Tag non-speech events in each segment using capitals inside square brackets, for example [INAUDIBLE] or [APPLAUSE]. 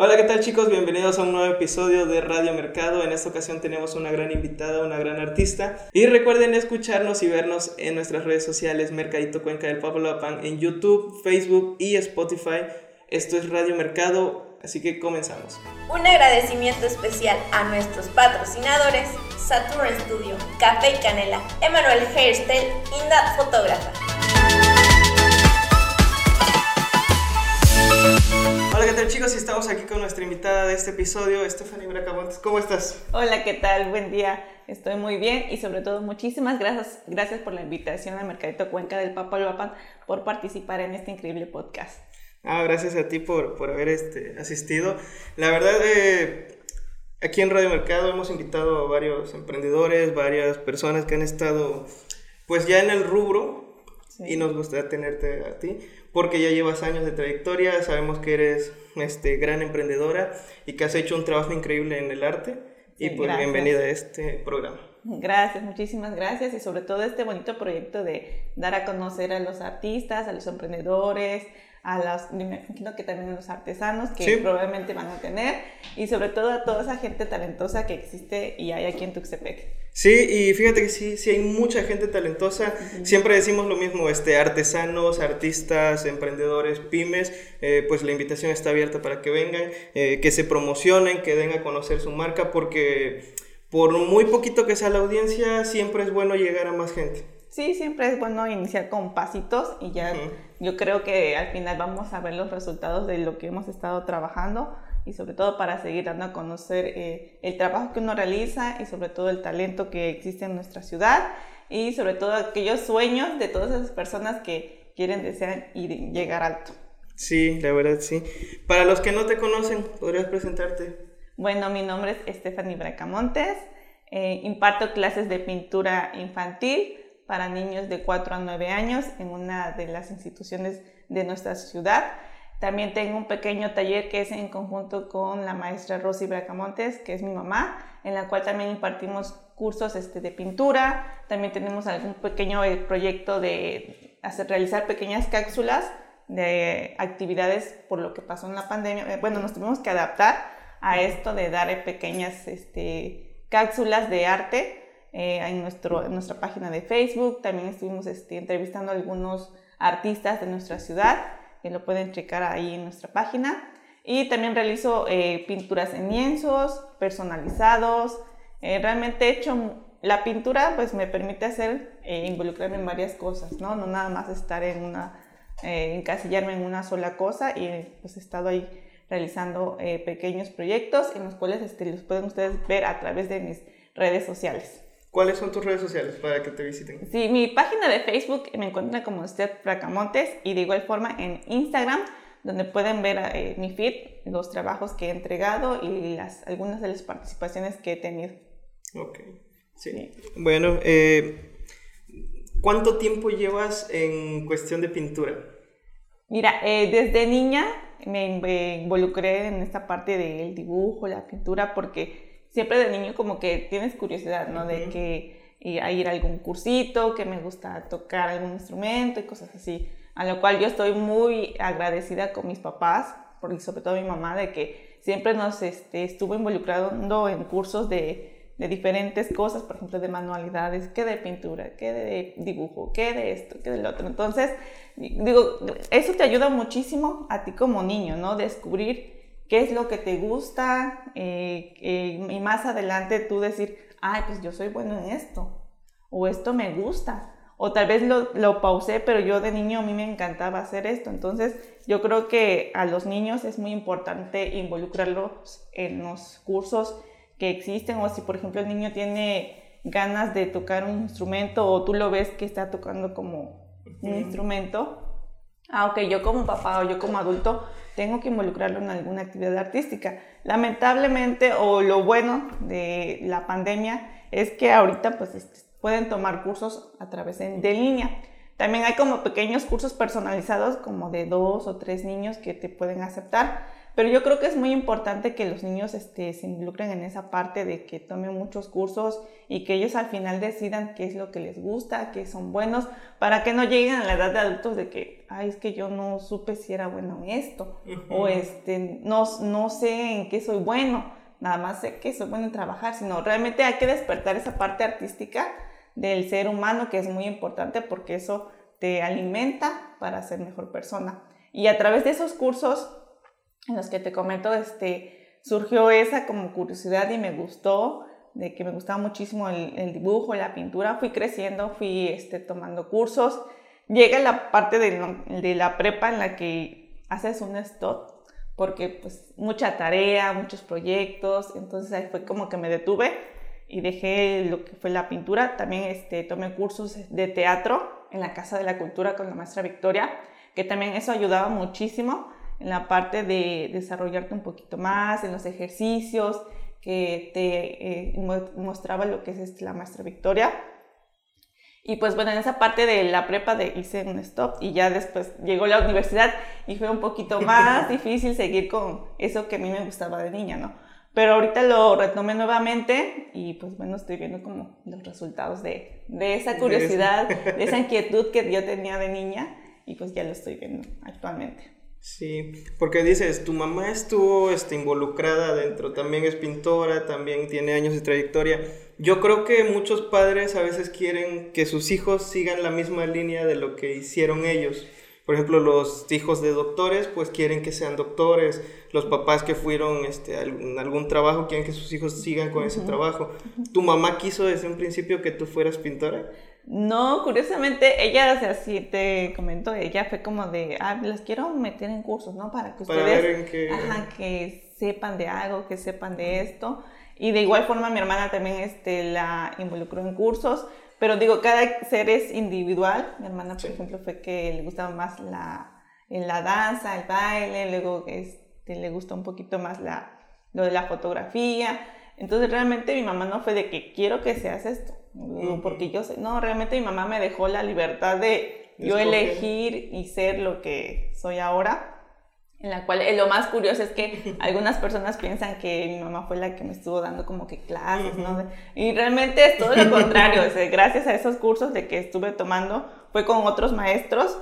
Hola, ¿qué tal chicos? Bienvenidos a un nuevo episodio de Radio Mercado. En esta ocasión tenemos una gran invitada, una gran artista. Y recuerden escucharnos y vernos en nuestras redes sociales Mercadito Cuenca del Papaloapan en YouTube, Facebook y Spotify. Esto es Radio Mercado, así que comenzamos. Un agradecimiento especial a nuestros patrocinadores Saturn Studio, Café y Canela, Emanuel Hairstyle Nat Fotógrafa. Hola, ¿qué tal chicos? Estamos aquí con nuestra invitada de este episodio, Stephanie Bracamontes. ¿Cómo estás? Hola, ¿qué tal? Buen día. Estoy muy bien y sobre todo muchísimas gracias, gracias por la invitación a Mercadito Cuenca del Papaloapan por participar en este increíble podcast. Ah, gracias a ti por, por haber este, asistido. La verdad, eh, aquí en Radio Mercado hemos invitado a varios emprendedores, varias personas que han estado pues ya en el rubro y nos gustaría tenerte a ti porque ya llevas años de trayectoria, sabemos que eres este, gran emprendedora y que has hecho un trabajo increíble en el arte y pues bienvenida a este programa. Gracias, muchísimas gracias y sobre todo este bonito proyecto de dar a conocer a los artistas, a los emprendedores, a las, me imagino que también a los artesanos que probablemente van a tener y sobre todo a toda esa gente talentosa que existe y hay aquí en Tuxtepec. Sí, y fíjate que sí, sí hay mucha gente talentosa. Siempre decimos lo mismo, este, artesanos, artistas, emprendedores, pymes, eh, pues la invitación está abierta para que vengan, eh, que se promocionen, que den a conocer su marca, porque por muy poquito que sea la audiencia, siempre es bueno llegar a más gente. Sí, siempre es bueno iniciar con pasitos y ya yo creo que al final vamos a ver los resultados de lo que hemos estado trabajando y sobre todo para seguir dando a conocer eh, el trabajo que uno realiza y sobre todo el talento que existe en nuestra ciudad y sobre todo aquellos sueños de todas esas personas que quieren, desean y llegar alto. Sí, la verdad sí. Para los que no te conocen, ¿podrías presentarte? Bueno, mi nombre es Stephanie Bracamontes, eh, imparto clases de pintura infantil para niños de 4 a 9 años en una de las instituciones de nuestra ciudad. También tengo un pequeño taller que es en conjunto con la maestra Rosy Bracamontes, que es mi mamá, en la cual también impartimos cursos este, de pintura. También tenemos algún pequeño eh, proyecto de hacer, realizar pequeñas cápsulas de actividades por lo que pasó en la pandemia. Eh, bueno, nos tuvimos que adaptar a esto de dar eh, pequeñas este, cápsulas de arte en, nuestro, en nuestra página de Facebook. También estuvimos este, entrevistando a algunos artistas de nuestra ciudad que lo pueden checar ahí en nuestra página. Y también realizo eh, pinturas en lienzos, personalizados. Eh, realmente he hecho la pintura, pues me permite hacer, eh, involucrarme en varias cosas, ¿no? No nada más estar en una, encasillarme en una sola cosa y pues he estado ahí realizando pequeños proyectos en los cuales este, los pueden ustedes ver a través de mis redes sociales. ¿Cuáles son tus redes sociales para que te visiten? Sí, mi página de Facebook me encuentra como Steph Bracamontes y de igual forma en Instagram, donde pueden ver eh, mi feed, los trabajos que he entregado y las, algunas de las participaciones que he tenido. Ok, sí. Bueno, eh, ¿cuánto tiempo llevas en cuestión de pintura? Mira, eh, desde niña me involucré en esta parte del dibujo, la pintura, porque siempre de niño como que tienes curiosidad, ¿no? De que ir a ir a algún cursito, que me gusta tocar algún instrumento y cosas así. A lo cual yo estoy muy agradecida con mis papás, y sobre todo mi mamá, de que siempre nos este, estuvo involucrando en cursos de, de, diferentes cosas, por ejemplo, de manualidades, que de pintura, que de dibujo, que de esto, que del otro. Entonces, digo, eso te ayuda muchísimo a ti como niño, ¿no? Descubrir qué es lo que te gusta eh, eh, y más adelante tú decir, ay, pues yo soy bueno en esto, o esto me gusta, o tal vez lo, lo pausé, pero yo de niño a mí me encantaba hacer esto. Entonces yo creo que a los niños es muy importante involucrarlos en los cursos que existen, o si por ejemplo el niño tiene ganas de tocar un instrumento o tú lo ves que está tocando como un instrumento, ah, ok, yo como papá o yo como adulto tengo que involucrarlo en alguna actividad artística. Lamentablemente, o lo bueno de la pandemia es que ahorita pues este, pueden tomar cursos a través de, línea. También hay como pequeños cursos personalizados, como de dos o tres niños que te pueden aceptar, pero yo creo que es muy importante que los niños este, se involucren en esa parte de que tomen muchos cursos y que ellos al final decidan qué es lo que les gusta, qué son buenos, para que no lleguen a la edad de adultos de que, ay, es que yo no supe si era bueno en esto, o este, no, no sé en qué soy bueno, nada más sé que soy bueno en trabajar, sino realmente hay que despertar esa parte artística del ser humano que es muy importante porque eso te alimenta para ser mejor persona. Y a través de esos cursos en los que te comento, este, surgió esa como curiosidad y me gustó, de que me gustaba muchísimo el, dibujo, la pintura, fui creciendo, fui este, tomando cursos. Llega la parte de, de la prepa en la que haces un stop, porque pues mucha tarea, muchos proyectos, entonces ahí fue como que me detuve y dejé lo que fue la pintura. También este, tomé cursos de teatro en la Casa de la Cultura con la maestra Victoria, que también eso ayudaba muchísimo en la parte de desarrollarte un poquito más, en los ejercicios, que te eh, mostraba lo que es este, la maestra Victoria. Y pues bueno, en esa parte de la prepa de, hice un stop y ya después llegó la universidad y fue un poquito [LAUGHS] más difícil seguir con eso que a mí me gustaba de niña, ¿no? Pero ahorita lo retomé nuevamente y pues bueno, estoy viendo como los resultados de, de esa curiosidad, de esa [LAUGHS] inquietud que yo tenía de niña y pues ya lo estoy viendo actualmente. Sí, porque dices, tu mamá estuvo este, involucrada dentro, también es pintora, también tiene años de trayectoria. Yo creo que muchos padres a veces quieren que sus hijos sigan la misma línea de lo que hicieron ellos. Por ejemplo, los hijos de doctores, pues quieren que sean doctores. Los papás que fueron este, a algún, trabajo quieren que sus hijos sigan con ese trabajo. ¿Tu mamá quiso desde un principio que tú fueras pintora? No, curiosamente, ella, o sea, sí te comento, ella fue como de, ah, las quiero meter en cursos, ¿no? Para que ustedes, que sepan de algo, que sepan de esto. Y de igual forma mi hermana también este, la involucró en cursos, pero digo, cada ser es individual. Mi hermana, por ejemplo, fue que le gustaba más la, la danza, el baile, luego este, le gustó un poquito más la, lo de la fotografía. Entonces realmente mi mamá no fue de que quiero que seas esto porque yo sé, no, realmente mi mamá me dejó la libertad de yo elegir y ser lo que soy ahora. En la cual eh, lo más curioso es que [LAUGHS] algunas personas piensan que mi mamá fue la que me estuvo dando como que clases, ¿no? Y realmente es todo lo [LAUGHS] contrario. gracias a esos cursos de que estuve tomando, fue con otros maestros,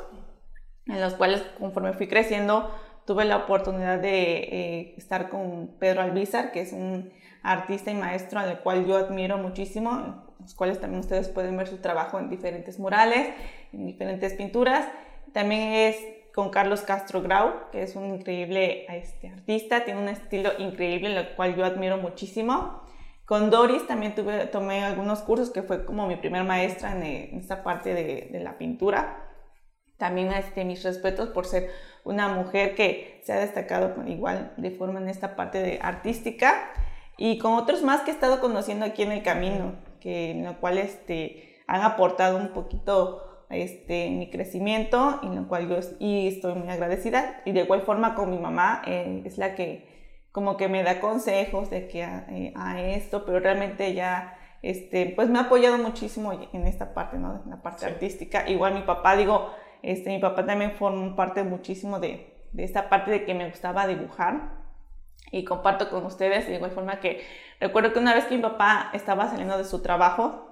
en los cuales conforme fui creciendo, tuve la oportunidad de eh, estar con Pedro Albizar, que es un artista y maestro al cual yo admiro muchísimo los cuales también ustedes pueden ver su trabajo en diferentes murales, en diferentes pinturas. También es con Carlos Castro Grau, que es un increíble este, artista, tiene un estilo increíble, lo cual yo admiro muchísimo. Con Doris también tuve, tomé algunos cursos, que fue como mi primer maestra en, esta parte de, de, la pintura. También este, mis respetos por ser una mujer que se ha destacado igual de forma en esta parte de artística y con otros más que he estado conociendo aquí en el camino que, en lo cual este, han aportado un poquito este, mi crecimiento y en lo cual yo y estoy muy agradecida. Y de igual forma con mi mamá eh, es la que como que me da consejos de que eh, a, esto, pero realmente ella este, pues me ha apoyado muchísimo en esta parte, ¿no? En la parte artística. Igual mi papá, digo, este, mi papá también formó parte muchísimo de, de esta parte de que me gustaba dibujar y comparto con ustedes de igual forma que recuerdo que una vez que mi papá estaba saliendo de su trabajo,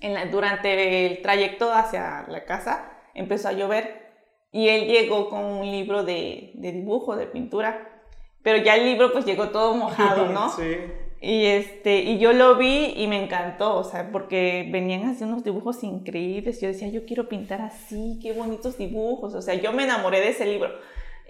en durante el trayecto hacia la casa empezó a llover y él llegó con un libro de, de dibujo, de pintura, pero ya el libro pues llegó todo mojado, ¿no? [LAUGHS] sí. Y, este, y yo lo vi y me encantó, o sea, porque venían así unos dibujos increíbles. Yo decía, yo quiero pintar así, qué bonitos dibujos. O sea, yo me enamoré de ese libro.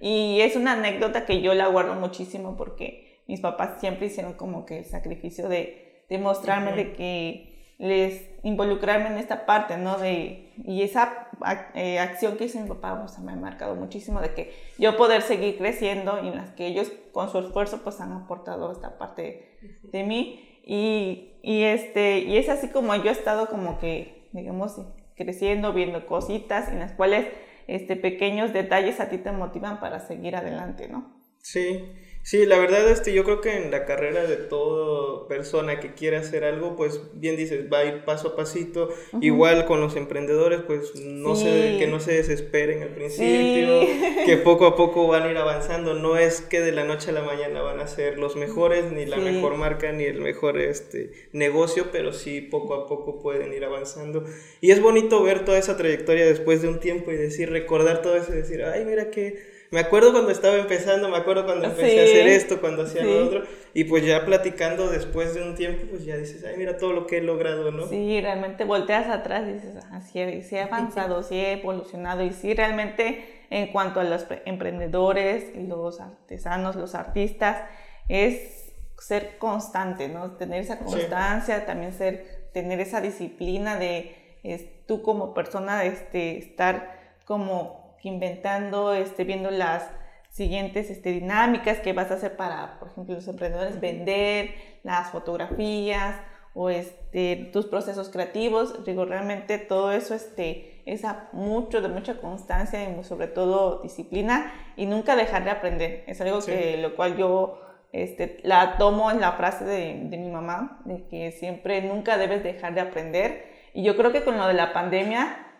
Y es una anécdota que yo la guardo muchísimo porque mis papás siempre hicieron como que el sacrificio de, de mostrarme de que les involucrarme en esta parte, ¿no? De, y esa eh, acción que hizo mi papá, o sea, me ha marcado muchísimo de que yo poder seguir creciendo y en las que ellos con su esfuerzo pues han aportado esta parte de mí. Y, y, este, y es así como yo he estado como que, digamos, creciendo, viendo cositas en las cuales este, pequeños detalles a ti te motivan para seguir adelante, ¿no? Sí, Sí, la verdad, este, yo creo que en la carrera de toda persona que quiera hacer algo, pues bien dices, va a ir paso a pasito. Igual con los emprendedores, pues no sé, que no se desesperen al principio, [LAUGHS] que poco a poco van a ir avanzando. No es que de la noche a la mañana van a ser los mejores, ni la mejor marca, ni el mejor este, negocio, pero sí poco a poco pueden ir avanzando. Y es bonito ver toda esa trayectoria después de un tiempo y decir, recordar todo eso y decir, ay, mira que me acuerdo cuando estaba empezando, me acuerdo cuando empecé a hacer esto, cuando hacía lo otro, y pues ya platicando después de un tiempo, pues ya dices, ay, mira todo lo que he logrado, ¿no? Sí, realmente volteas atrás y dices, así ah, sí, he avanzado, sí he evolucionado, y sí, realmente en cuanto a los emprendedores, los artesanos, los artistas, es ser constante, ¿no? Tener esa constancia, también ser, tener esa disciplina de tú como persona, este, estar como inventando, este, viendo las siguientes este, dinámicas que vas a hacer para, por ejemplo, los emprendedores, vender las fotografías o este, tus procesos creativos. Digo, realmente todo eso este, es mucho, de mucha constancia y sobre todo disciplina y nunca dejar de aprender. Es algo que lo cual yo este, la tomo en la frase de, de mi mamá, de que siempre nunca debes dejar de aprender. Y yo creo que con lo de la pandemia,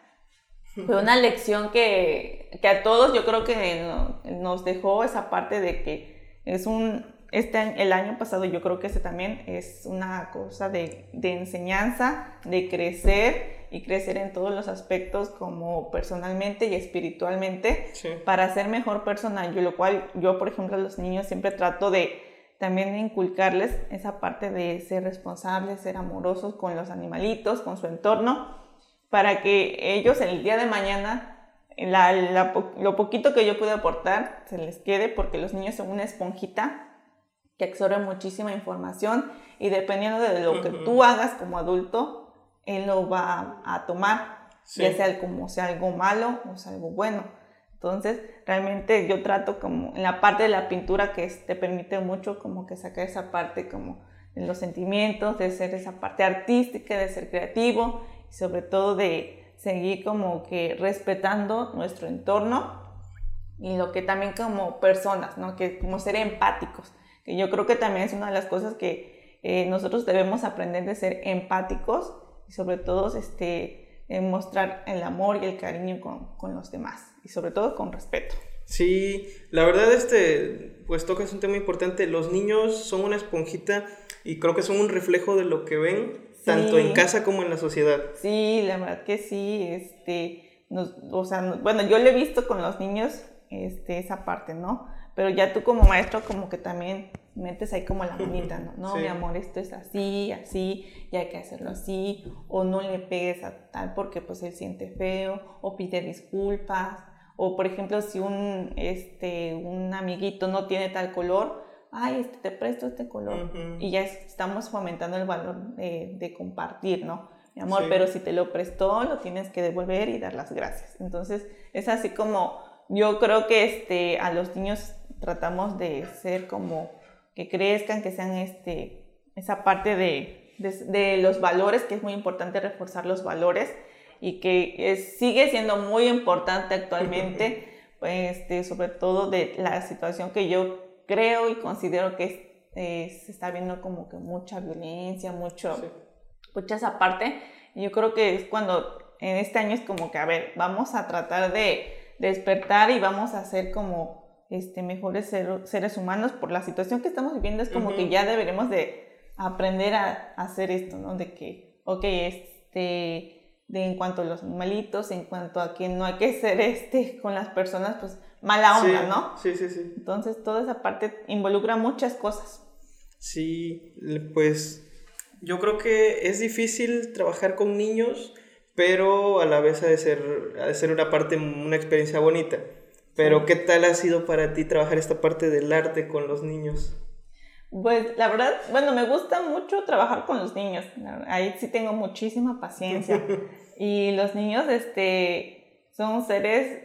fue una lección que, que, a todos yo creo que nos dejó esa parte de que es un, este, el año pasado yo creo que ese también es una cosa de, de enseñanza, de crecer y crecer en todos los aspectos como personalmente y espiritualmente para ser mejor persona. Yo, lo cual yo, por ejemplo, a los niños siempre trato de también inculcarles esa parte de ser responsables, ser amorosos con los animalitos, con su entorno para que ellos el día de mañana, lo poquito que yo pude aportar, se les quede, porque los niños son una esponjita que absorbe muchísima información y dependiendo de lo que tú hagas como adulto, él lo va a tomar, ya sea como sea algo malo o sea algo bueno. Entonces, realmente yo trato como en la parte de la pintura que te permite mucho como que sacar esa parte como de los sentimientos, de ser esa parte artística, de ser creativo sobre todo de seguir como que respetando nuestro entorno y lo que también como personas, ¿no? Que como ser empáticos, que yo creo que también es una de las cosas que eh, nosotros debemos aprender de ser empáticos y sobre todo este, mostrar el amor y el cariño con, con, los demás y sobre todo con respeto. Sí, la verdad este, pues tocas un tema importante, los niños son una esponjita y creo que son un reflejo de lo que ven tanto en casa como en la sociedad. Sí, la verdad que sí, este, o sea, bueno, yo lo he visto con los niños, este, esa parte, ¿no? Pero ya tú como maestro como que también metes ahí como la manita, ¿no? No, [LAUGHS] mi amor, esto es así, así, y hay que hacerlo así, o no le pegues a tal porque pues él siente feo, o pide disculpas, o por ejemplo si un, este, un amiguito no tiene tal color, ay, este, te presto este color. Y ya estamos fomentando el valor de, compartir, ¿no? Mi amor, pero si te lo prestó, lo tienes que devolver y dar las gracias. Entonces, es así como yo creo que este, a los niños tratamos de ser como que crezcan, que sean este, esa parte de, de, los valores, que es muy importante reforzar los valores y que sigue siendo muy importante actualmente, [LAUGHS] pues, este, sobre todo de la situación que yo creo y considero que eh, se está viendo como que mucha violencia, mucho, mucha esa parte. Y yo creo que es cuando en este año es como que, a ver, vamos a tratar de despertar y vamos a ser como este, mejores seres humanos por la situación que estamos viviendo. Es como que ya deberemos de aprender a, hacer esto, ¿no? De que, ok, este, de en cuanto a los animalitos, en cuanto a que no hay que ser este con las personas, pues mala onda, ¿no? Sí, sí, sí. Entonces toda esa parte involucra muchas cosas. Sí, pues yo creo que es difícil trabajar con niños, pero a la vez ha de ser, ha de ser una parte, una experiencia bonita. Pero ¿qué tal ha sido para ti trabajar esta parte del arte con los niños? Pues la verdad, bueno, me gusta mucho trabajar con los niños. Ahí sí tengo muchísima paciencia. [LAUGHS] y los niños, este, son seres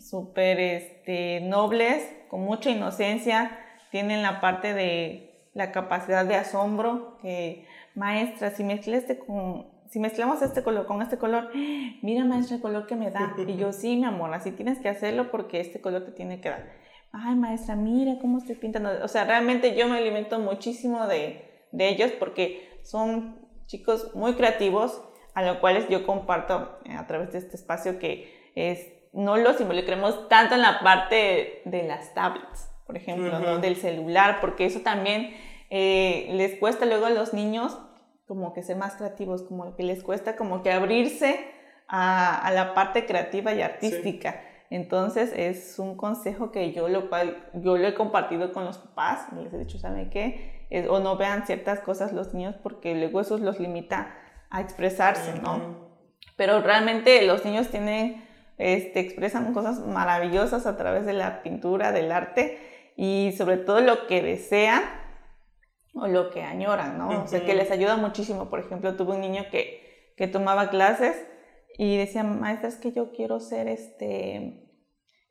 súper este, nobles, con mucha inocencia, tienen la parte de la capacidad de asombro, que maestra, si este con, si mezclamos este color con este color, [GASPS] mira maestra el color que me da. [LAUGHS] Y yo, sí, mi amor, así tienes que hacerlo porque este color te tiene que dar. Ay maestra, mira cómo estoy pintando. O sea, realmente yo me alimento muchísimo de, de ellos porque son chicos muy creativos, a los cuales yo comparto a través de este espacio que es, no los involucremos tanto en la parte de las tablets, por ejemplo, ¿no? del celular, porque eso también eh, les cuesta luego a los niños como que ser más creativos, como que les cuesta como que abrirse a, a la parte creativa y artística. Entonces es un consejo que yo lo, yo lo he compartido con los papás, les he dicho, ¿saben qué? o no vean ciertas cosas los niños porque luego eso los limita a expresarse, ¿no? Pero realmente los niños tienen, este, expresan cosas maravillosas a través de la pintura, del arte y sobre todo lo que desean o lo que añoran, ¿no? O sea, que les ayuda muchísimo. Por ejemplo, tuve un niño que, que tomaba clases y decía, maestra, es que yo quiero ser este,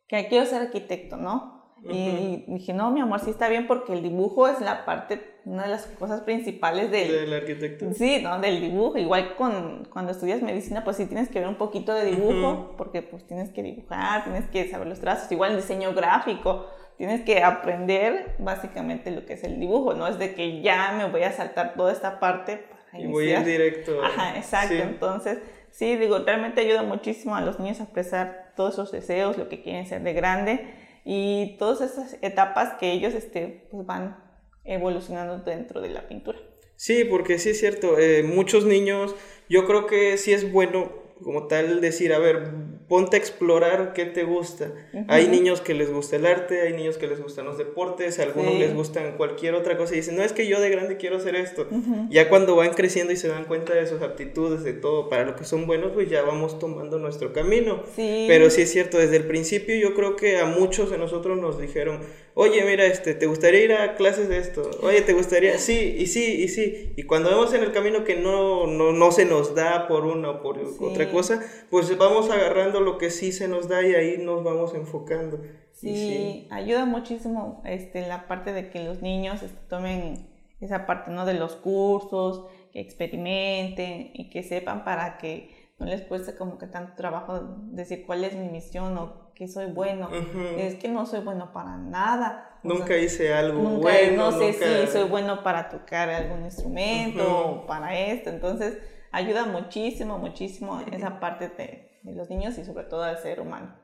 que quiero ser arquitecto, ¿no? Y dije, no, mi amor, sí está bien porque el dibujo es la parte, una de las cosas principales del, del arquitecto. Sí, ¿no? Del dibujo. Igual con, cuando estudias medicina, pues sí tienes que ver un poquito de dibujo, porque pues tienes que dibujar, tienes que saber los trazos, igual el diseño gráfico, tienes que aprender básicamente lo que es el dibujo, no es de que ya me voy a saltar toda esta parte para Y voy ir directo. Ajá, exacto. Entonces, sí, digo, realmente ayuda muchísimo a los niños a expresar todos sus deseos, lo que quieren ser de grande y todas esas etapas que ellos este, pues van evolucionando dentro de la pintura. Sí, porque sí es cierto, eh, muchos niños, yo creo que sí es bueno como tal decir, a ver, ponte a explorar qué te gusta. Hay niños que les gusta el arte, hay niños que les gustan los deportes, a algunos les gustan cualquier otra cosa y dicen, no es que yo de grande quiero hacer esto. Ya cuando van creciendo y se dan cuenta de sus aptitudes, de todo, para lo que son buenos, pues ya vamos tomando nuestro camino. Pero sí es cierto, desde el principio yo creo que a muchos de nosotros nos dijeron, oye, mira, este, ¿te gustaría ir a clases de esto? Oye, ¿te gustaría? Sí, y sí, y sí. Y cuando vemos en el camino que no, no, no se nos da por una o por otra cosa, pues vamos agarrando lo que sí se nos da y ahí nos vamos enfocando. Sí, ayuda muchísimo este, la parte de que los niños este, tomen esa parte, ¿no? De los cursos, que experimenten y que sepan para que no les cuesta como que tanto trabajo decir cuál es mi misión o que soy bueno. Es que no soy bueno para nada. nunca hice algo bueno. No sé si soy bueno para tocar algún instrumento o para esto. Entonces, ayuda muchísimo, muchísimo esa parte de, de, los niños y sobre todo al ser humano.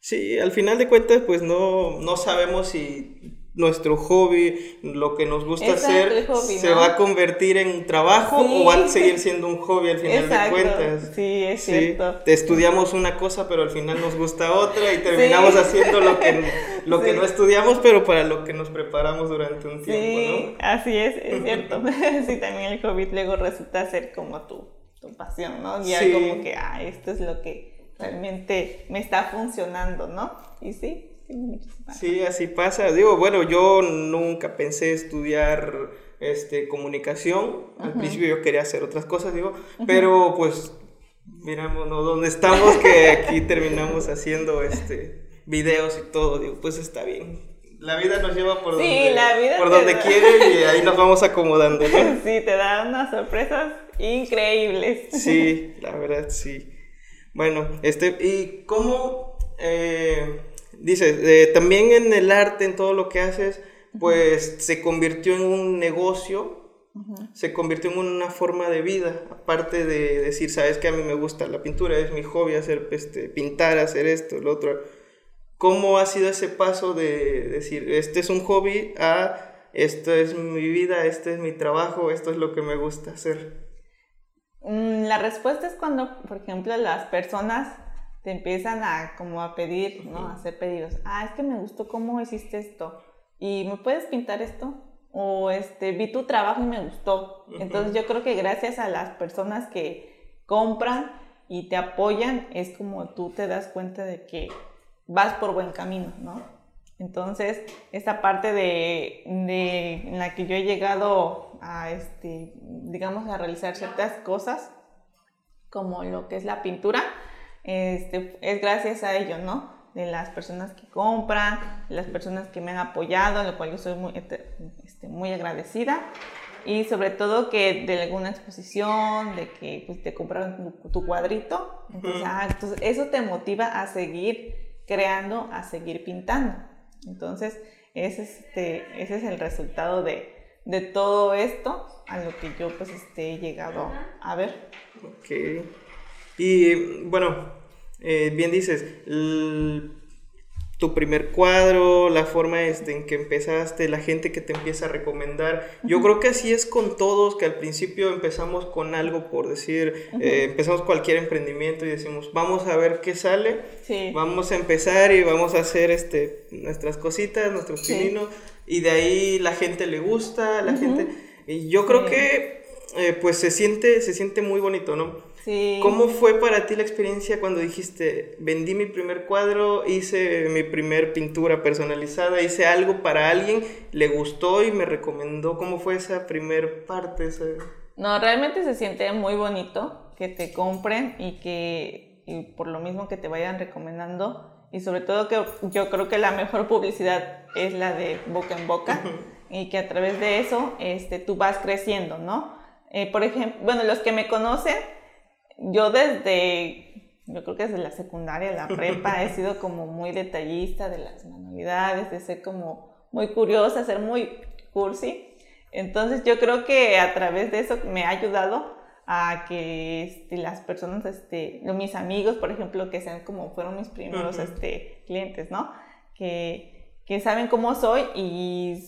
Sí, al final de cuentas, pues no, no sabemos si nuestro hobby, lo que nos gusta hacer, se va a convertir en trabajo o va a seguir siendo un hobby al final de cuentas. Sí, es cierto. Te estudiamos una cosa, pero al final nos gusta otra y terminamos haciendo lo que, lo que no estudiamos, pero para lo que nos preparamos durante un tiempo, ¿no? Así es, es [LAUGHS] cierto. [LAUGHS] sí, también el hobby luego resulta ser como tu, tu pasión, ¿no? Y como que, ah, esto es lo que realmente me está funcionando, ¿no? Y sí, Sí, así pasa. Digo, bueno, yo nunca pensé estudiar este, comunicación. Al principio yo quería hacer otras cosas, digo, pero pues miramos dónde estamos, que aquí terminamos haciendo este, videos y todo. Digo, pues está bien. La vida nos lleva por donde, por donde quiere y ahí nos vamos acomodando. [LAUGHS] Sí, te da unas sorpresas increíbles. Sí, la verdad, sí. Bueno, este, ¿y cómo... Eh, dices, eh, también en el arte, en todo lo que haces, pues se convirtió en un negocio, se convirtió en una forma de vida, aparte de decir, sabes que a mí me gusta la pintura, es mi hobby hacer, este, pintar, hacer esto, lo otro. ¿Cómo ha sido ese paso de decir, este es un hobby a esto es mi vida, este es mi trabajo, esto es lo que me gusta hacer? Mm, la respuesta es cuando, por ejemplo, las personas te empiezan a como a pedir, ¿no? A hacer pedidos. Ah, es que me gustó cómo hiciste esto. ¿Y me puedes pintar esto? O este, vi tu trabajo y me gustó. Entonces yo creo que gracias a las personas que compran y te apoyan, es como tú te das cuenta de que vas por buen camino, ¿no? Entonces, esta parte de, de en la que yo he llegado a, este, digamos, a realizar ciertas cosas, como lo que es la pintura, este, es gracias a ello, ¿no? De las personas que compran, de las personas que me han apoyado, lo cual yo soy muy, este, este, muy agradecida. Y sobre todo que de alguna exposición, de que pues, te compraron tu, cuadrito. Ah, entonces, eso te motiva a seguir creando, a seguir pintando. Entonces, ese es, este, ese es el resultado de, de todo esto a lo que yo pues este, he llegado a ver. Ok. Y bueno, eh, bien dices, tu primer cuadro, la forma este, en que empezaste, la gente que te empieza a recomendar. Yo creo que así es con todos, que al principio empezamos con algo por decir, eh, empezamos cualquier emprendimiento y decimos, vamos a ver qué sale, vamos a empezar y vamos a hacer este, nuestras cositas, nuestros pininos, y de ahí la gente le gusta, la gente... Y yo creo que eh, pues se siente, se siente muy bonito, ¿no? ¿Cómo fue para ti la experiencia cuando dijiste, vendí mi primer cuadro, hice mi primer pintura personalizada, hice algo para alguien, le gustó y me recomendó? ¿Cómo fue esa primer parte? No, realmente se siente muy bonito que te compren y que por lo mismo que te vayan recomendando y sobre todo que yo creo que la mejor publicidad es la de boca en boca y que a través de eso este, tú vas creciendo, ¿no? Eh, por ejemplo, bueno, los que me conocen, yo desde, yo creo que desde la secundaria, la prepa, he sido como muy detallista de las manualidades, de ser como muy curiosa, ser muy cursi. Entonces yo creo que a través de eso me ha ayudado a que este, las personas, este, mis amigos, por ejemplo, que sean como fueron mis primeros este, clientes, ¿no? Que, que saben cómo soy y,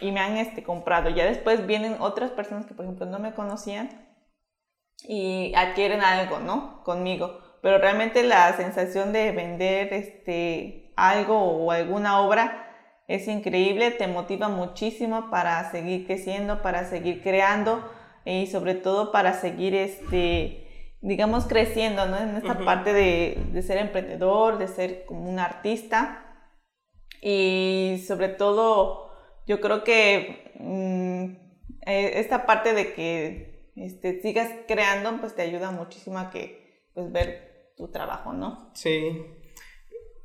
y me han este, comprado. Ya después vienen otras personas que, por ejemplo, no me conocían y adquieren algo, ¿no? Conmigo. Pero realmente la sensación de vender este, algo o alguna obra es increíble, te motiva muchísimo para seguir creciendo, para seguir creando y sobre todo para seguir, este, digamos, creciendo, ¿no? En esta parte de, de, ser emprendedor, de ser como un artista y sobre todo yo creo que mm, eh, esta parte de que este, sigas creando, pues te ayuda muchísimo a que, pues, ver tu trabajo, ¿no? Sí.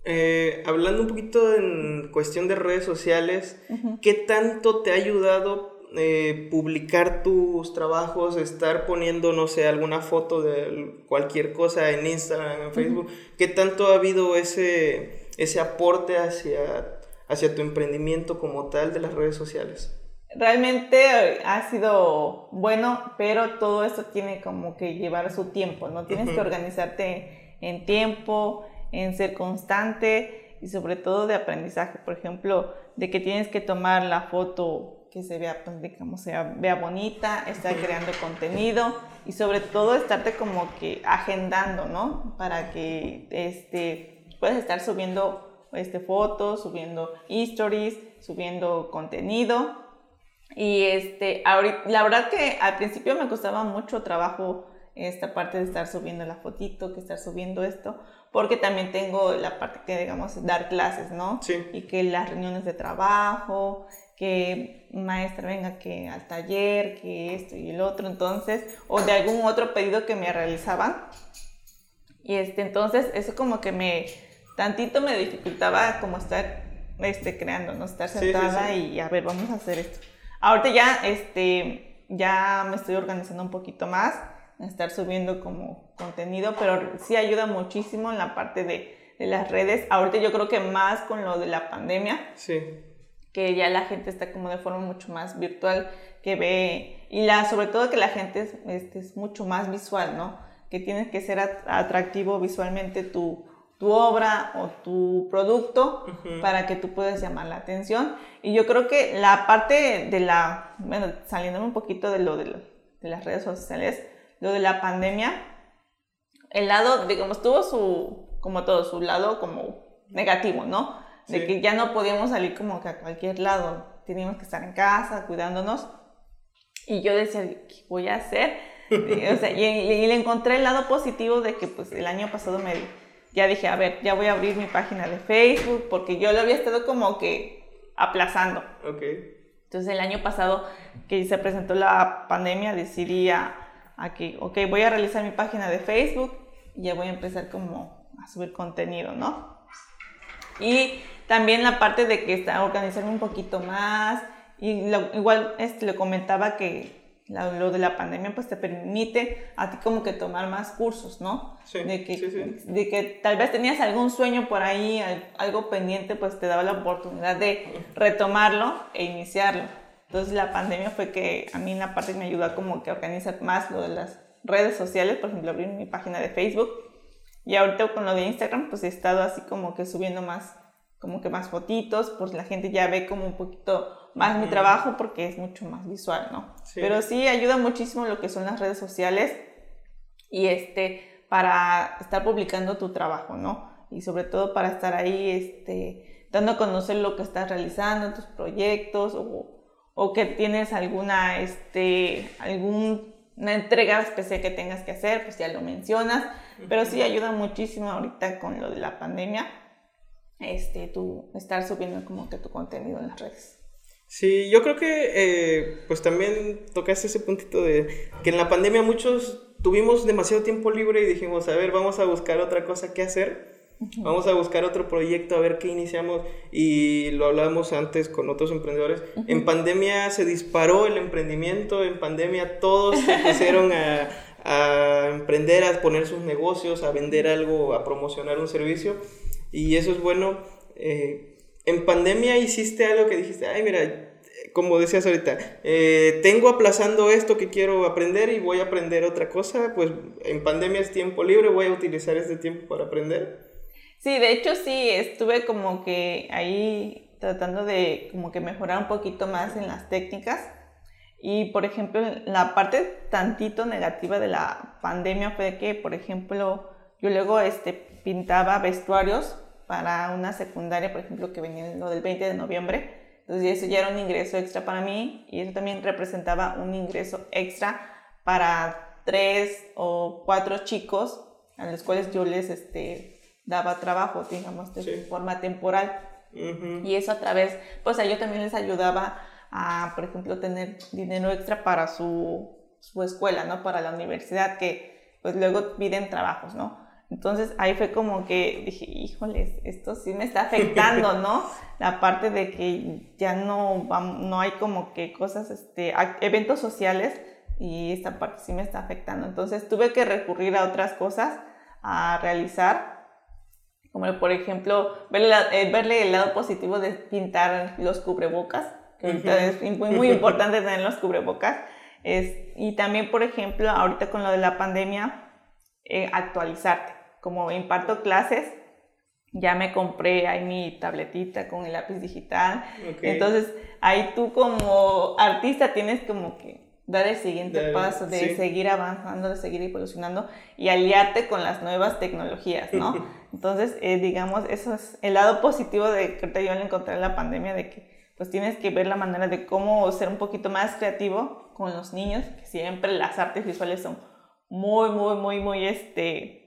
Eh, hablando un poquito en cuestión de redes sociales, ¿qué tanto te ha ayudado eh, publicar tus trabajos, estar poniendo, no sé, alguna foto de cualquier cosa en Instagram, en Facebook? ¿Qué tanto ha habido ese, ese aporte hacia, hacia tu emprendimiento como tal de las redes sociales? Realmente ha sido bueno, pero todo esto tiene como que llevar su tiempo, ¿no? Tienes que organizarte en tiempo, en ser constante y sobre todo de aprendizaje, por ejemplo, de que tienes que tomar la foto que se vea, pues, digamos, sea, vea bonita, estar creando contenido y sobre todo estarte como que agendando, ¿no? Para que este, puedas estar subiendo este, fotos, subiendo stories, subiendo contenido y este, ahorita, la verdad que al principio me costaba mucho trabajo esta parte de estar subiendo la fotito, que estar subiendo esto, porque también tengo la parte que, digamos, dar clases, ¿no? Sí. Y que las reuniones de trabajo, que maestra venga que al taller, que esto y el otro, entonces, o de algún otro pedido que me realizaban. Y este, entonces, eso como que me, tantito me dificultaba como estar este, creando, ¿no? Estar sentada y a ver, vamos a hacer esto. Ahorita ya, este, ya me estoy organizando un poquito más, estar subiendo como contenido, pero sí ayuda muchísimo en la parte de, de las redes. Ahorita yo creo que más con lo de la pandemia. Sí. Que ya la gente está como de forma mucho más virtual, que ve, y la, sobre todo que la gente es, este, es mucho más visual, ¿no? Que tienes que ser atractivo visualmente tu, tu obra o tu producto para que tú puedas llamar la atención. Y yo creo que la parte de la, bueno, saliéndome un poquito de lo de, de las redes sociales, lo de la pandemia, el lado, digamos, tuvo su, como todo, su lado como negativo, ¿no? De que ya no podíamos salir como que a cualquier lado, teníamos que estar en casa cuidándonos. Y yo decía, ¿qué voy a hacer? [LAUGHS] o sea, y, y, le encontré el lado positivo de que pues el año pasado me ya dije, a ver, ya voy a abrir mi página de Facebook porque yo lo había estado como que aplazando. Ok. Entonces el año pasado que se presentó la pandemia decidí a, que, ok, voy a realizar mi página de Facebook y ya voy a empezar como a subir contenido, ¿no? Y también la parte de que está organizarme un poquito más y igual este, le comentaba que, lo de la pandemia pues te permite a ti como que tomar más cursos, ¿no? Sí, de que, sí, sí. de que tal vez tenías algún sueño por ahí, algo pendiente, pues te daba la oportunidad de retomarlo e iniciarlo. Entonces la pandemia fue que a mí en la parte me ayudó como que a organizar más lo de las redes sociales, por ejemplo, abrir mi página de Facebook. Y ahorita con lo de Instagram, pues he estado así como que subiendo más, como que más fotitos, pues la gente ya ve como un poquito más mi trabajo porque es mucho más visual, ¿no? Pero sí ayuda muchísimo lo que son las redes sociales y este, para estar publicando tu trabajo, ¿no? Y sobre todo para estar ahí, este, dando a conocer lo que estás realizando, tus proyectos o, o que tienes alguna, este, algún una entrega especial que tengas que hacer, pues ya lo mencionas, pero sí ayuda muchísimo ahorita con lo de la pandemia, este, tú estar subiendo como que tu contenido en las redes. Sí, yo creo que eh, pues también tocaste ese puntito de que en la pandemia muchos tuvimos demasiado tiempo libre y dijimos, a ver, vamos a buscar otra cosa que hacer. Vamos a buscar otro proyecto, a ver qué iniciamos. Y lo hablábamos antes con otros emprendedores. En pandemia se disparó el emprendimiento, en pandemia todos se pusieron a, a, emprender, a poner sus negocios, a vender algo, a promocionar un servicio. Y eso es bueno. Eh, en pandemia hiciste algo que dijiste, ay, mira, como decías ahorita, eh, tengo aplazando esto que quiero aprender y voy a aprender otra cosa, pues en pandemia es tiempo libre, voy a utilizar este tiempo para aprender. Sí, de hecho sí, estuve como que ahí tratando de como que mejorar un poquito más en las técnicas. Y por ejemplo, la parte tantito negativa de la pandemia fue que, por ejemplo, yo luego este, pintaba vestuarios para una secundaria, por ejemplo, que venía lo del 20 de noviembre. Entonces eso ya era un ingreso extra para mí y eso también representaba un ingreso extra para tres o cuatro chicos a los cuales yo les este, daba trabajo, digamos, de forma temporal. Y eso a través, pues yo también les ayudaba a, por ejemplo, tener dinero extra para su, su escuela, ¿no? Para la universidad, que pues luego piden trabajos, ¿no? Entonces ahí fue como que dije, híjoles, esto sí me está afectando, [LAUGHS] ¿no? La parte de que ya no, no hay como que cosas, este, eventos sociales y esta parte sí me está afectando. Entonces tuve que recurrir a otras cosas a realizar como por ejemplo, verle, eh, verle, el lado positivo de pintar los cubrebocas, que ahorita es muy, muy [LAUGHS] importante tener los cubrebocas. Es, y también, por ejemplo, ahorita con lo de la pandemia, eh, actualizarte. Como imparto clases, ya me compré ahí mi tabletita con el lápiz digital. Entonces, ahí tú como artista tienes como que dar el siguiente paso, de seguir avanzando, de seguir evolucionando y aliarte con las nuevas tecnologías, ¿no? [LAUGHS] Entonces, eh, digamos, eso es el lado positivo de que yo le encontré en la pandemia, de que pues tienes que ver la manera de cómo ser un poquito más creativo con los niños, que siempre las artes visuales son muy, muy, muy, muy, este,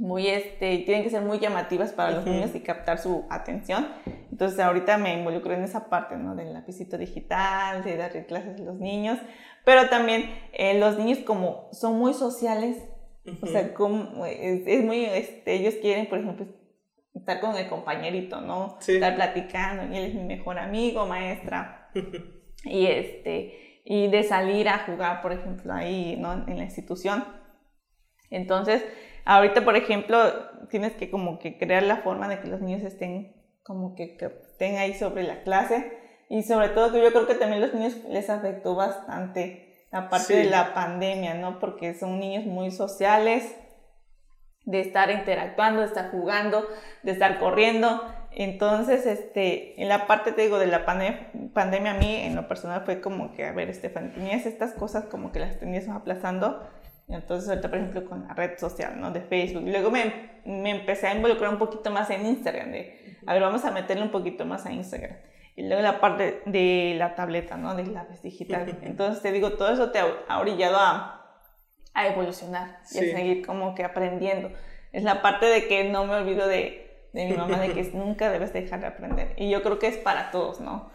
muy, este, tienen que ser muy llamativas para los niños y captar su atención. Entonces ahorita me involucro en esa parte, ¿no? Del lapicito digital, de darle clases a los niños, pero también eh, los niños como son muy sociales, o sea, como, es, muy, este, ellos quieren, por ejemplo, estar con el compañerito, ¿no? Estar platicando, y él es mi mejor amigo, maestra. [LAUGHS] y este, y de salir a jugar, por ejemplo, ahí, ¿no? En la institución. Entonces, ahorita, por ejemplo, tienes que como que crear la forma de que los niños estén como que, estén ahí sobre la clase y sobre todo yo creo que también los niños les afectó bastante la parte de la pandemia, ¿no? Porque son niños muy sociales, de estar interactuando, de estar jugando, de estar corriendo. Entonces, este, en la parte, te digo, de la pandemia, a mí, en lo personal, fue como que, a ver, Estefan, tenías estas cosas como que las tenías aplazando. Entonces, ahorita, por ejemplo, con la red social, ¿no? De Facebook. Luego me, me empecé a involucrar un poquito más en Instagram, de a ver, vamos a meterle un poquito más a Instagram. Y luego la parte de la tableta, ¿no? Del lápiz digital. [LAUGHS] Entonces te digo, todo eso te ha orillado a, a evolucionar y a seguir como que aprendiendo. Es la parte de que no me olvido de, de mi mamá, de que [LAUGHS] nunca debes dejar de aprender. Y yo creo que es para todos, ¿no?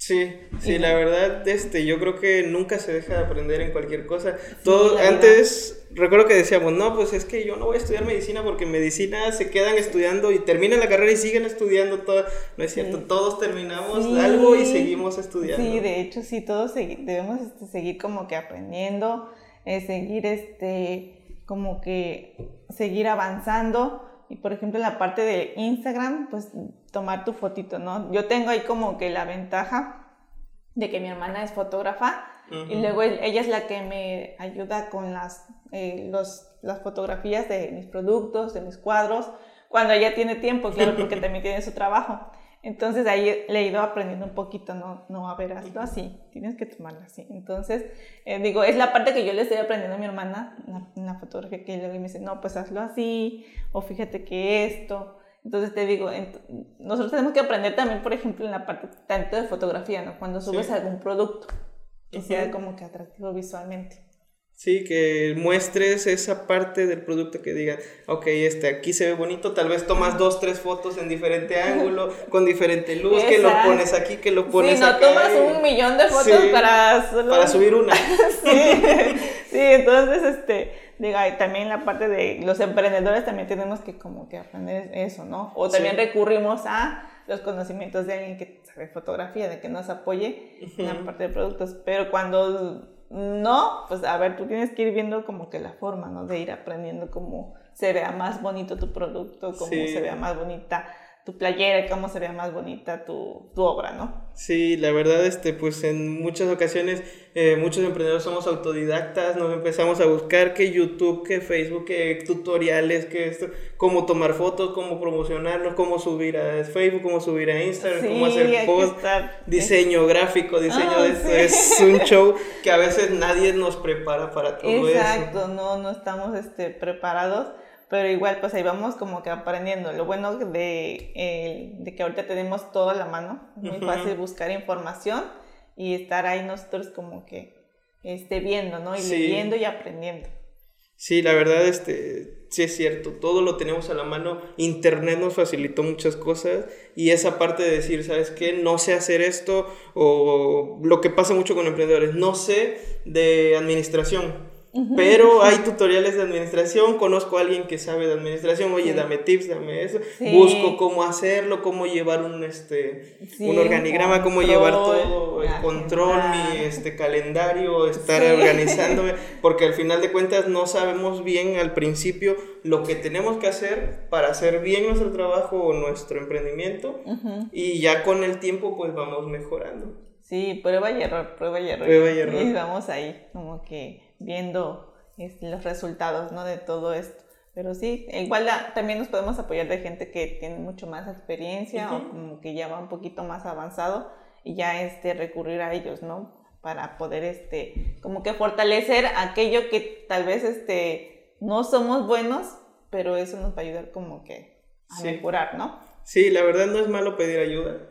Sí, sí, la verdad, este, yo creo que nunca se deja de aprender en cualquier cosa. Todo, antes, recuerdo que decíamos, no, pues es que yo no voy a estudiar medicina porque en medicina se quedan estudiando y terminan la carrera y siguen estudiando todo. No es cierto, todos terminamos algo y seguimos estudiando. Sí, de hecho, sí, todos debemos este, seguir como que aprendiendo, eh, seguir, este, como que seguir avanzando. Y por ejemplo, en la parte de Instagram, pues tomar tu fotito, ¿no? Yo tengo ahí como que la ventaja de que mi hermana es fotógrafa y luego ella es la que me ayuda con las, eh, los, las fotografías de mis productos, de mis cuadros, cuando ella tiene tiempo, claro, porque [LAUGHS] también tiene su trabajo. Entonces ahí le he ido aprendiendo un poquito, no, no, a ver, hazlo así, tienes que tomarlo así. Entonces, eh, digo, es la parte que yo le estoy aprendiendo a mi hermana en la, fotografía, que luego me dice, no, pues hazlo así, o fíjate que esto. Entonces te digo, nosotros tenemos que aprender también, por ejemplo, en la parte tanto de fotografía, ¿no? Cuando subes algún producto, que sea como que atractivo visualmente. Sí, que muestres esa parte del producto que digan, ok, este aquí se ve bonito, tal vez tomas dos, tres fotos en diferente [LAUGHS] ángulo, con diferente luz, que lo pones aquí, que lo pones sí, no tomas un millón de fotos para, para subir una. [LAUGHS] sí, sí, entonces, este, diga, también la parte de los emprendedores también tenemos que como que aprender eso, ¿no? O también recurrimos a los conocimientos de alguien que sabe fotografía, de que nos apoye en la parte de productos, pero cuando no, pues a ver, tú tienes que ir viendo como que la forma, ¿no? De ir aprendiendo cómo se vea más bonito tu producto, cómo se vea más bonita tu playera, cómo se vea más bonita tu, tu, obra, ¿no? Sí, la verdad, este, pues en muchas ocasiones eh, muchos emprendedores somos autodidactas, nos empezamos a buscar que YouTube, que Facebook, que tutoriales, que esto, cómo tomar fotos, cómo promocionarlos, cómo subir a Facebook, cómo subir a Instagram, cómo hacer post, diseño gráfico, diseño ah, de esto, es un show que a veces nadie nos prepara para todo eso. Exacto, no, no estamos este, preparados pero igual pues ahí vamos como que aprendiendo. Lo bueno de, eh, de que ahorita tenemos todo a la mano, es muy fácil buscar información y estar ahí nosotros como que esté viendo, ¿no? Y leyendo y aprendiendo. Sí, la verdad, este, sí es cierto, todo lo tenemos a la mano, Internet nos facilitó muchas cosas y esa parte de decir, ¿sabes qué? No sé hacer esto o lo que pasa mucho con emprendedores, no sé de administración, pero hay tutoriales de administración, conozco a alguien que sabe de administración, oye, dame tips, dame eso, busco cómo hacerlo, cómo llevar un, este, un organigrama, cómo llevar todo, el control, mi este, calendario, estar organizándome, [LAUGHS] porque al final de cuentas no sabemos bien al principio lo que tenemos que hacer para hacer bien nuestro trabajo o nuestro emprendimiento y ya con el tiempo pues vamos mejorando. Sí, prueba y error, prueba y error. Prueba y error. Y vamos ahí, como que viendo este, los resultados ¿no? de todo esto. Pero sí, igual también nos podemos apoyar de gente que tiene mucho más experiencia o como que ya va un poquito más avanzado y ya este, recurrir a ellos, ¿no? Para poder, este, como que fortalecer aquello que tal vez este, no somos buenos, pero eso nos va a ayudar como que a mejorar, ¿no? Sí, la verdad no es malo pedir ayuda.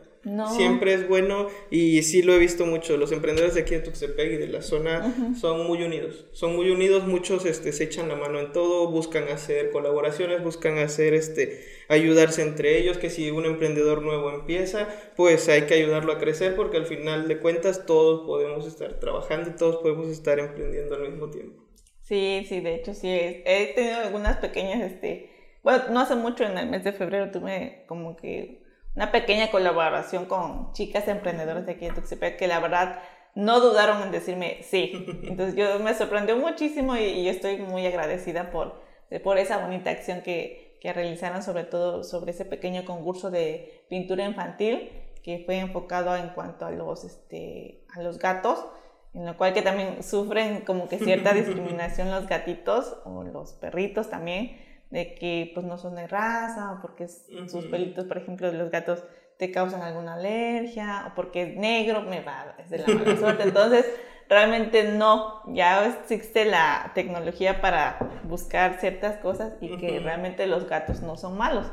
Siempre es bueno y sí lo he visto mucho. Los emprendedores de aquí de Tuxtepec y de la zona son muy unidos. Son muy unidos, muchos este, se echan la mano en todo, buscan hacer colaboraciones, buscan hacer este, ayudarse entre ellos, que si un emprendedor nuevo empieza, pues hay que ayudarlo a crecer porque al final de cuentas todos podemos estar trabajando y todos podemos estar emprendiendo al mismo tiempo. Sí, sí, de hecho sí. He tenido algunas pequeñas, este, bueno, no hace mucho, en el mes de febrero tuve como que una pequeña colaboración con chicas emprendedoras de aquí de Tuxtepec que la verdad no dudaron en decirme sí. [LAUGHS] Entonces yo me sorprendió muchísimo y, yo estoy muy agradecida por, por esa bonita acción que, que realizaron, sobre todo sobre ese pequeño concurso de pintura infantil que fue enfocado en cuanto a los, este, a los gatos, en lo cual que también sufren como que cierta [LAUGHS] discriminación los gatitos o los perritos también de que pues no son de raza o porque sus pelitos, por ejemplo, de los gatos te causan alguna alergia o porque es negro, me va, es de la mala [LAUGHS] suerte. Entonces, realmente no, ya existe la tecnología para buscar ciertas cosas y que realmente los gatos no son malos,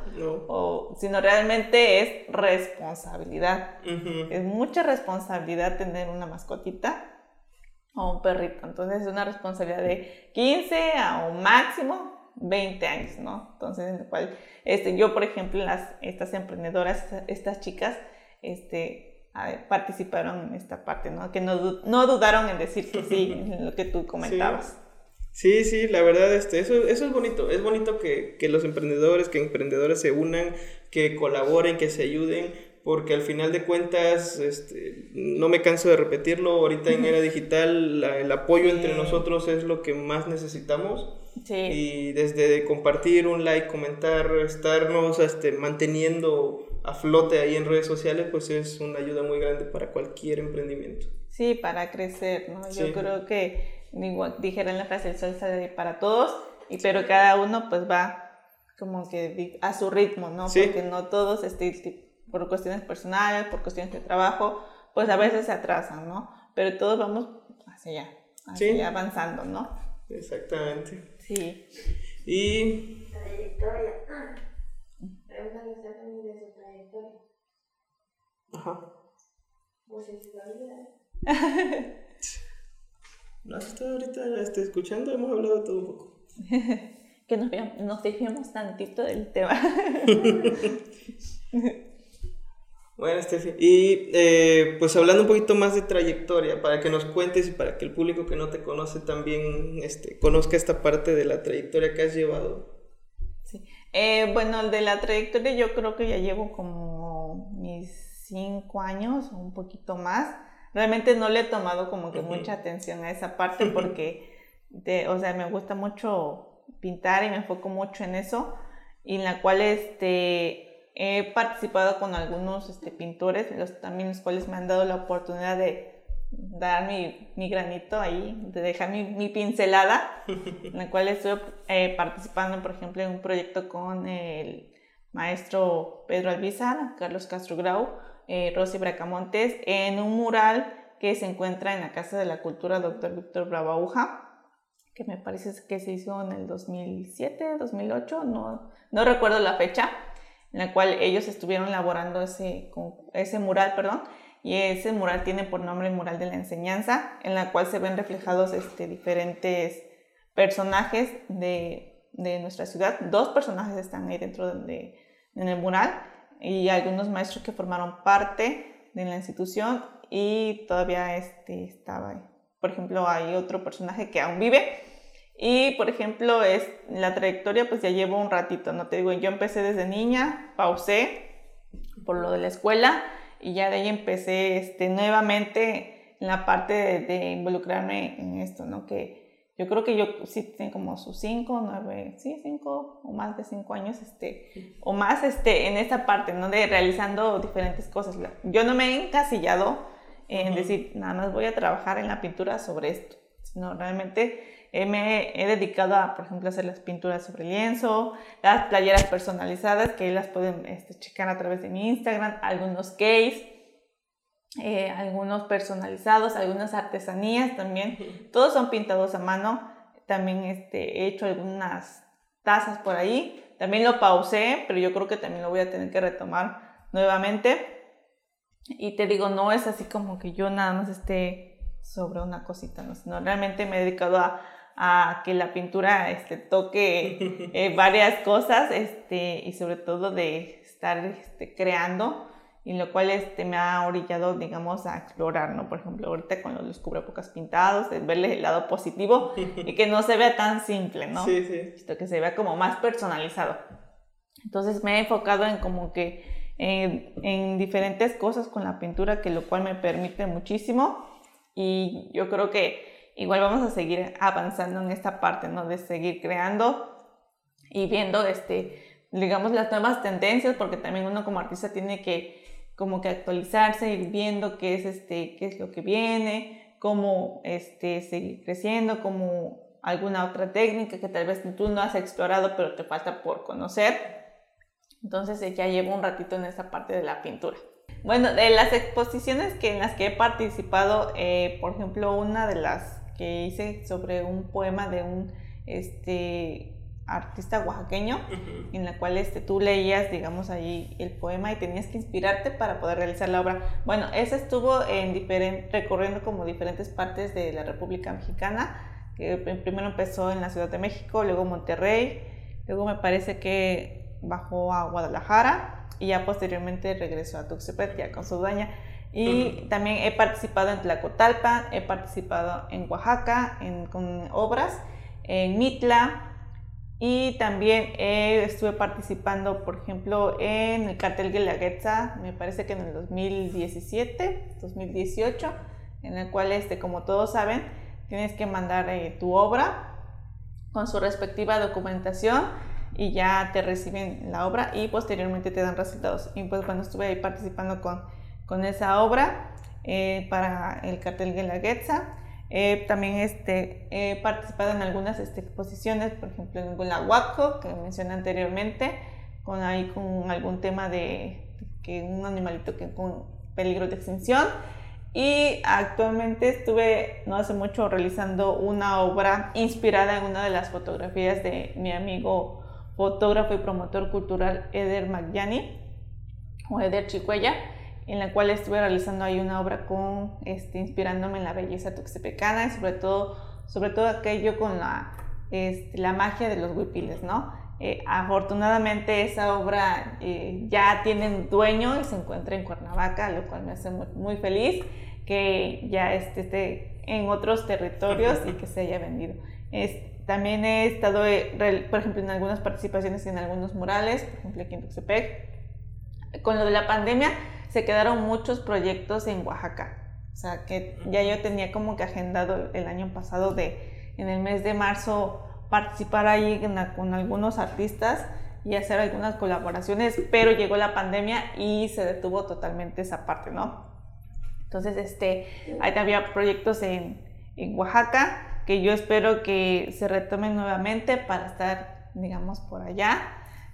o, sino realmente es responsabilidad. Es mucha responsabilidad tener una mascotita o un perrito. Entonces es una responsabilidad de 15 a un máximo 20 años, ¿no? Entonces, en el cual, este, yo, por ejemplo, las, estas emprendedoras, estas chicas, este, participaron en esta parte, ¿no? Que no, no dudaron en decir que sí, [LAUGHS] en lo que tú comentabas. Sí. Sí, la verdad, este, eso, eso es bonito. Es bonito que, que los emprendedores, que emprendedores se unan, que colaboren, que se ayuden, porque al final de cuentas, este, no me canso de repetirlo, ahorita en era digital el apoyo entre nosotros es lo que más necesitamos. Sí. Y desde compartir un like, comentar, estarnos este, manteniendo a flote ahí en redes sociales, pues es una ayuda muy grande para cualquier emprendimiento. Sí, para crecer, ¿no? Yo creo que, dijera en la frase, el sol sale para todos, y, pero cada uno pues va como que a su ritmo, ¿no? Porque no todos, este, por cuestiones personales, por cuestiones de trabajo, pues a veces se atrasan, ¿no? Pero todos vamos hacia allá, hacia allá avanzando, ¿no? Exactamente. Sí. Y... Trayectoria. También de su trayectoria. Ajá. Pues [LAUGHS] si lo olvida. ¿No has estado ahorita este, escuchando? Hemos hablado todo un poco. [LAUGHS] que nos, nos dejemos tantito del tema. [LAUGHS] Bueno, Steffi, y eh, pues hablando un poquito más de trayectoria, para que nos cuentes y para que el público que no te conoce también este, conozca esta parte de la trayectoria que has llevado. Sí. Eh, bueno, de la trayectoria yo creo que ya llevo como mis cinco años o un poquito más. Realmente no le he tomado como que mucha atención a esa parte [LAUGHS] porque, de, o sea, me gusta mucho pintar y me enfoco mucho en eso, y en la cual este He participado con algunos este, pintores, los, también los cuales me han dado la oportunidad de dar mi, mi granito ahí, de dejar mi, mi pincelada, [LAUGHS] en la cual estoy eh, participando, por ejemplo, en un proyecto con el maestro Pedro Alvizar, Carlos Castro Grau, eh, Rosy Bracamontes, en un mural que se encuentra en la Casa de la Cultura Dr. Víctor Bravauja, que me parece que se hizo en el 2007, 2008, no, no recuerdo la fecha, en la cual ellos estuvieron elaborando ese, ese mural, perdón, y ese mural tiene por nombre el mural de la enseñanza, en la cual se ven reflejados este, diferentes personajes de, de nuestra ciudad. Dos personajes están ahí dentro de, en el mural y algunos maestros que formaron parte de la institución y todavía este, estaba, por ejemplo, hay otro personaje que aún vive y, por ejemplo, es la trayectoria, pues ya llevo un ratito, ¿no? Te digo, yo empecé desde niña, pausé por lo de la escuela y ya de ahí empecé este, nuevamente en la parte de, involucrarme en esto, ¿no? Que yo creo que yo sí tengo como sus cinco, nueve, sí, cinco o más de cinco años, este, o más este, en esta parte, ¿no? De realizando diferentes cosas. Yo no me he encasillado en decir, nada más voy a trabajar en la pintura sobre esto, sino realmente me he dedicado a, por ejemplo, hacer las pinturas sobre lienzo, las playeras personalizadas que las pueden este, checar a través de mi Instagram, algunos case, eh, algunos personalizados, algunas artesanías también. Todos son pintados a mano. También este, he hecho algunas tazas por ahí. También lo pausé, pero yo creo que también lo voy a tener que retomar nuevamente. Y te digo, no es así como que yo nada más esté sobre una cosita, ¿no? sino realmente me he dedicado a, a que la pintura este, toque eh, [LAUGHS] varias cosas este, y sobre todo de estar este, creando y lo cual este, me ha orillado, digamos, a explorar, ¿no? Por ejemplo, ahorita con los cubrebocas pintados, de verle el lado positivo y que no se vea tan simple, ¿no? Sí, sí. que se vea como más personalizado. Entonces me he enfocado en como que en diferentes cosas con la pintura, que lo cual me permite muchísimo y yo creo que igual vamos a seguir avanzando en esta parte, ¿no? De seguir creando y viendo, este, digamos, las nuevas tendencias, porque también uno como artista tiene que como que actualizarse, ir viendo qué es, este, qué es lo que viene, cómo este, seguir creciendo, como alguna otra técnica que tal vez tú no has explorado, pero te falta por conocer. Entonces ya llevo un ratito en esa parte de la pintura. Bueno, de las exposiciones que, en las que he participado, eh, por ejemplo, una de las que hice sobre un poema de un este, artista oaxaqueño, en la cual este, tú leías, digamos, ahí el poema y tenías que inspirarte para poder realizar la obra. Bueno, esa estuvo en recorriendo como diferentes partes de la República Mexicana, que primero empezó en la Ciudad de México, luego Monterrey, luego me parece que bajó a Guadalajara y ya posteriormente regresó a Tuxtepec ya con su dueña. Y también he participado en Tlacotalpa, he participado en Oaxaca en, con obras, en Mitla, y también estuve participando, por ejemplo, en el cartel Guelaguetza, me parece que en el 2017, 2018, en el cual, este, como todos saben, tienes que mandar eh, tu obra con su respectiva documentación y ya te reciben la obra y posteriormente te dan resultados. Y pues bueno, estuve ahí participando con, con esa obra eh, para el cartel Guelaguetza. Eh, también este, he participado en algunas este, exposiciones, por ejemplo en Guanajuato, que mencioné anteriormente, con ahí con algún tema de que un animalito que con peligro de extinción. Y actualmente estuve no hace mucho realizando una obra inspirada en una de las fotografías de mi amigo fotógrafo y promotor cultural Eder Magyani o Eder Chicuella en la cual estuve realizando ahí una obra con, este, inspirándome en la belleza tuxtepecana y sobre todo, sobre todo aquello con la, este, la magia de los huipiles, ¿no? Eh, afortunadamente esa obra eh, ya tiene dueño y se encuentra en Cuernavaca, lo cual me hace muy, feliz que ya esté, en otros territorios y que se haya vendido. también he estado, eh, por ejemplo, en algunas participaciones en algunos murales, por ejemplo aquí en Tuxtepec. Con lo de la pandemia, se quedaron muchos proyectos en Oaxaca. O sea, que ya yo tenía como que agendado el año pasado de, en el mes de marzo, participar ahí con algunos artistas y hacer algunas colaboraciones, pero llegó la pandemia y se detuvo totalmente esa parte, ¿no? Entonces, este, ahí había proyectos en, en Oaxaca que yo espero que se retomen nuevamente para estar, digamos, por allá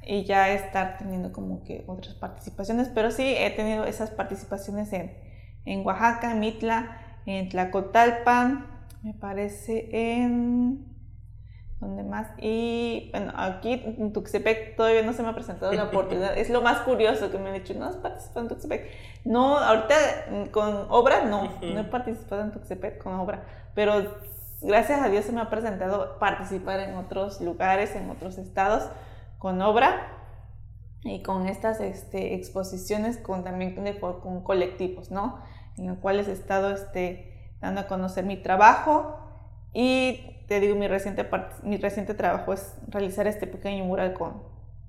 y ya estar teniendo como que otras participaciones, pero sí he tenido esas participaciones en, en Oaxaca, en Mitla, en Tlacotalpan, me parece en... ¿Dónde más? Y bueno, aquí en Tuxtepec todavía no se me ha presentado la [LAUGHS] oportunidad. es lo más curioso que me han dicho, no has participado en Tuxtepec. No, ahorita mm, con obra no, no he participado en Tuxtepec con obra, pero gracias a Dios se me ha presentado participar en otros lugares, en otros estados con obra y con estas este, exposiciones con, también con colectivos, ¿no? En los cuales he estado este, dando a conocer mi trabajo y te digo, mi reciente, mi reciente trabajo es realizar este pequeño mural con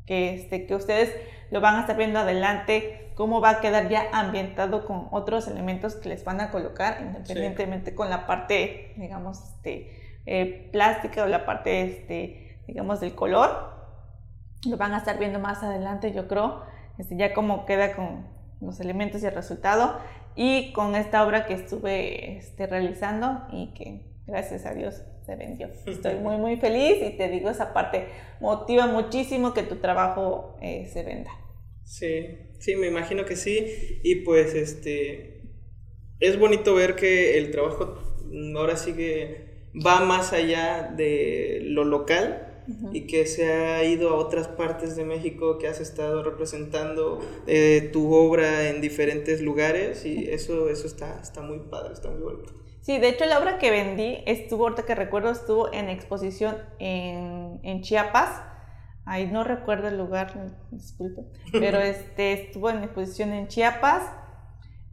que, este, que ustedes lo van a estar viendo adelante, cómo va a quedar ya ambientado con otros elementos que les van a colocar, independientemente con la parte, digamos, este, eh, plástica o la parte, este, digamos, del color lo van a estar viendo más adelante, yo creo, este, ya cómo queda con los elementos y el resultado. Y con esta obra que estuve este, realizando y que gracias a Dios se vendió. Estoy muy, muy feliz y te digo, esa parte motiva muchísimo que tu trabajo eh, se venda. Sí, sí, me imagino que sí. Y pues este, es bonito ver que el trabajo ahora sí que va más allá de lo local y que se ha ido a otras partes de México, que has estado representando eh, tu obra en diferentes lugares y eso, eso está, está muy padre, está muy bonito. Sí, de hecho la obra que vendí estuvo, ahorita que recuerdo, estuvo en exposición en, en Chiapas. Ahí no recuerdo el lugar, disculpe, pero [LAUGHS] este, estuvo en exposición en Chiapas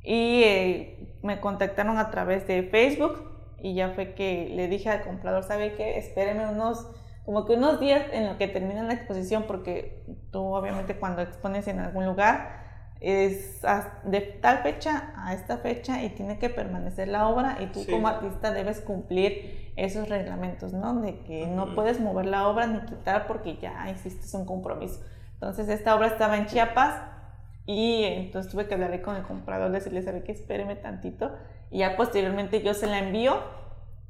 y eh, me contactaron a través de Facebook y ya fue que le dije al comprador, ¿sabe qué? Espéreme unos como que unos días en lo que termina la exposición, porque tú obviamente cuando expones en algún lugar es de tal fecha a esta fecha y tiene que permanecer la obra y tú como artista debes cumplir esos reglamentos, ¿no? De que no puedes mover la obra ni quitar porque ya hiciste un compromiso. Entonces esta obra estaba en Chiapas y entonces tuve que hablar con el comprador, decirle, sabe que espéreme tantito y ya posteriormente yo se la envío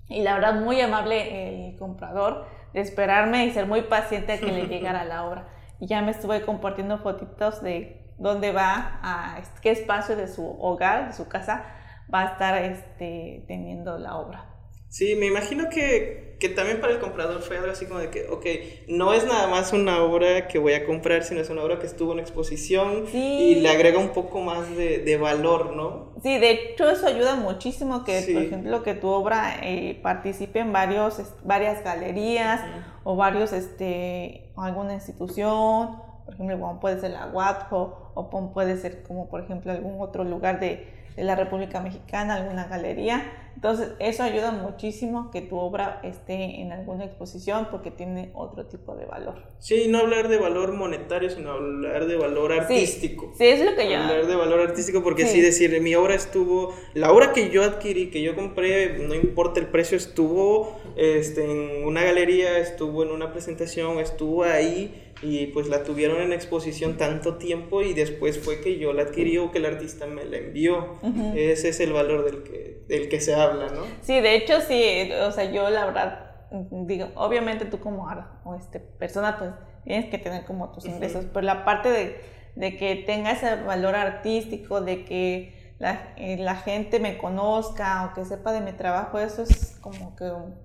y la verdad muy amable el comprador de esperarme y ser muy paciente a que le [LAUGHS] llegara la obra. Y ya me estuve compartiendo fotitos de dónde va, a qué espacio de su hogar, de su casa, va a estar este, teniendo la obra. Sí, me imagino que, que, también para el comprador fue algo así como de que, ok, no es nada más una obra que voy a comprar, sino es una obra que estuvo en exposición y le agrega un poco más de, de, valor, ¿no? Sí, de hecho eso ayuda muchísimo que, por ejemplo, que tu obra eh, participe en varios, varias galerías o varios, este, alguna institución por ejemplo, puede ser la Guadjo o puede ser como, por ejemplo, algún otro lugar de, de la República Mexicana, alguna galería. Entonces, eso ayuda muchísimo que tu obra esté en alguna exposición porque tiene otro tipo de valor. Sí, no hablar de valor monetario, sino hablar de valor artístico. Sí, es lo que yo... Hablar de valor artístico porque sí. decir, mi obra estuvo, la obra que yo adquirí, que yo compré, no importa el precio, estuvo este, en una galería, estuvo en una presentación, estuvo ahí y pues la tuvieron en exposición tanto tiempo y después fue que yo la adquirí o que el artista me la envió. Ese es el valor del que, del que se habla, ¿no? Sí, de hecho sí, o sea, yo la verdad, digo, obviamente tú como o este, persona pues tienes que tener como tus ingresos, pero la parte de, de, que tenga ese valor artístico, de que la, eh, la, gente me conozca o que sepa de mi trabajo, eso es como que un,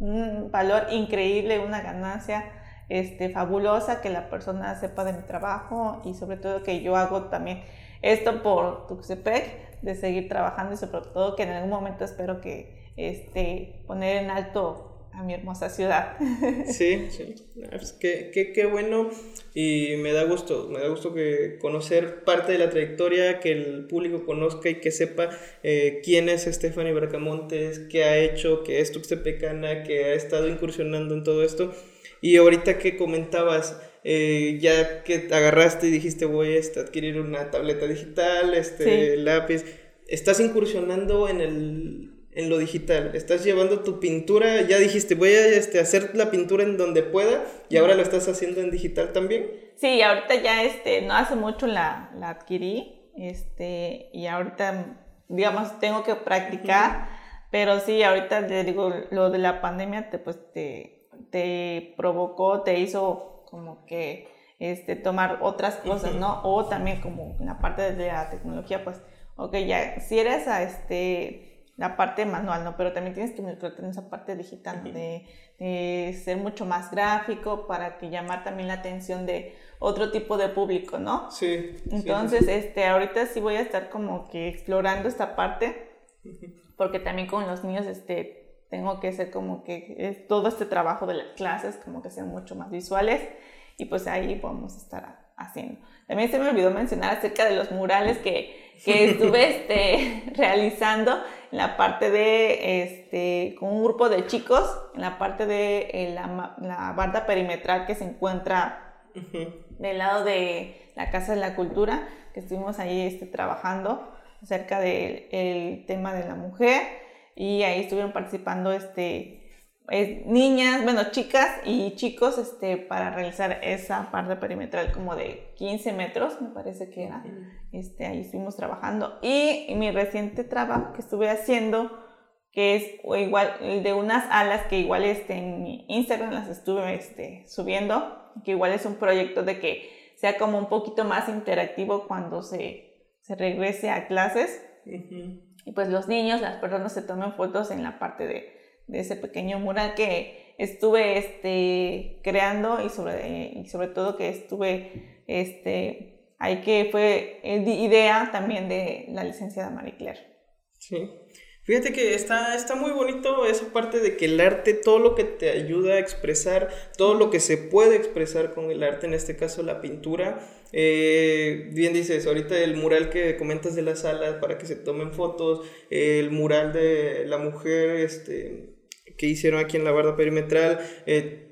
un valor increíble, una ganancia este, fabulosa, que la persona sepa de mi trabajo y sobre todo que yo hago también esto por Tuxtepec, de seguir trabajando y sobre todo que en algún momento espero que este, poner en alto a mi hermosa ciudad. [LAUGHS] Sí, sí, pues qué, qué, qué, bueno. Y me da gusto, me da gusto que conocer parte de la trayectoria, que el público conozca y que sepa eh, quién es Stephanie Bracamontes, qué ha hecho, que es tuxtepecana, que ha estado incursionando en todo esto y ahorita que comentabas, eh, ya que agarraste y dijiste voy a este, adquirir una tableta digital, este lápiz, estás incursionando en, el, en lo digital, estás llevando tu pintura, ya dijiste voy a este, hacer la pintura en donde pueda y ahora lo estás haciendo en digital también. Sí, ahorita ya este, no hace mucho la, la adquirí este, y ahorita digamos tengo que practicar, pero sí, ahorita te digo, lo de la pandemia te, pues, te te provocó, te hizo como que este, tomar otras cosas, ¿no? O también como la parte de la tecnología, pues, ok, ya, si eres a este, la parte manual, ¿no? Pero también tienes que meter en esa parte digital, de, ser mucho más gráfico para que llamar también la atención de otro tipo de público, ¿no? Sí. Entonces, este, ahorita sí voy a estar como que explorando esta parte, porque también con los niños, este, tengo que hacer como que todo este trabajo de las clases como que sean mucho más visuales y pues ahí a estar haciendo. También se me olvidó mencionar acerca de los murales que, que [LAUGHS] estuve este, [LAUGHS] realizando en la parte de, este, con un grupo de chicos, en la parte de eh, la, la, banda perimetral que se encuentra del lado de la Casa de la Cultura, que estuvimos ahí este, trabajando acerca del tema de la mujer y ahí estuvieron participando este, niñas, bueno, chicas y chicos este, para realizar esa parte perimetral como de 15 metros, me parece que era. Este, ahí estuvimos trabajando. Y mi reciente trabajo que estuve haciendo, que es igual de unas alas que igual este, en mi Instagram las estuve este, subiendo, que igual es un proyecto de que sea como un poquito más interactivo cuando se, se regrese a clases y pues los niños, las personas se tomen fotos en la parte de, de ese pequeño mural que estuve este, creando y sobre, y sobre todo que estuve este, ahí que fue idea también de la licenciada Marie Claire. Sí. Fíjate que está, está muy bonito esa parte de que el arte, todo lo que te ayuda a expresar, todo lo que se puede expresar con el arte, en este caso la pintura. Eh, bien dices, ahorita el mural que comentas de la sala para que se tomen fotos, el mural de la mujer este, que hicieron aquí en la barda perimetral. Eh,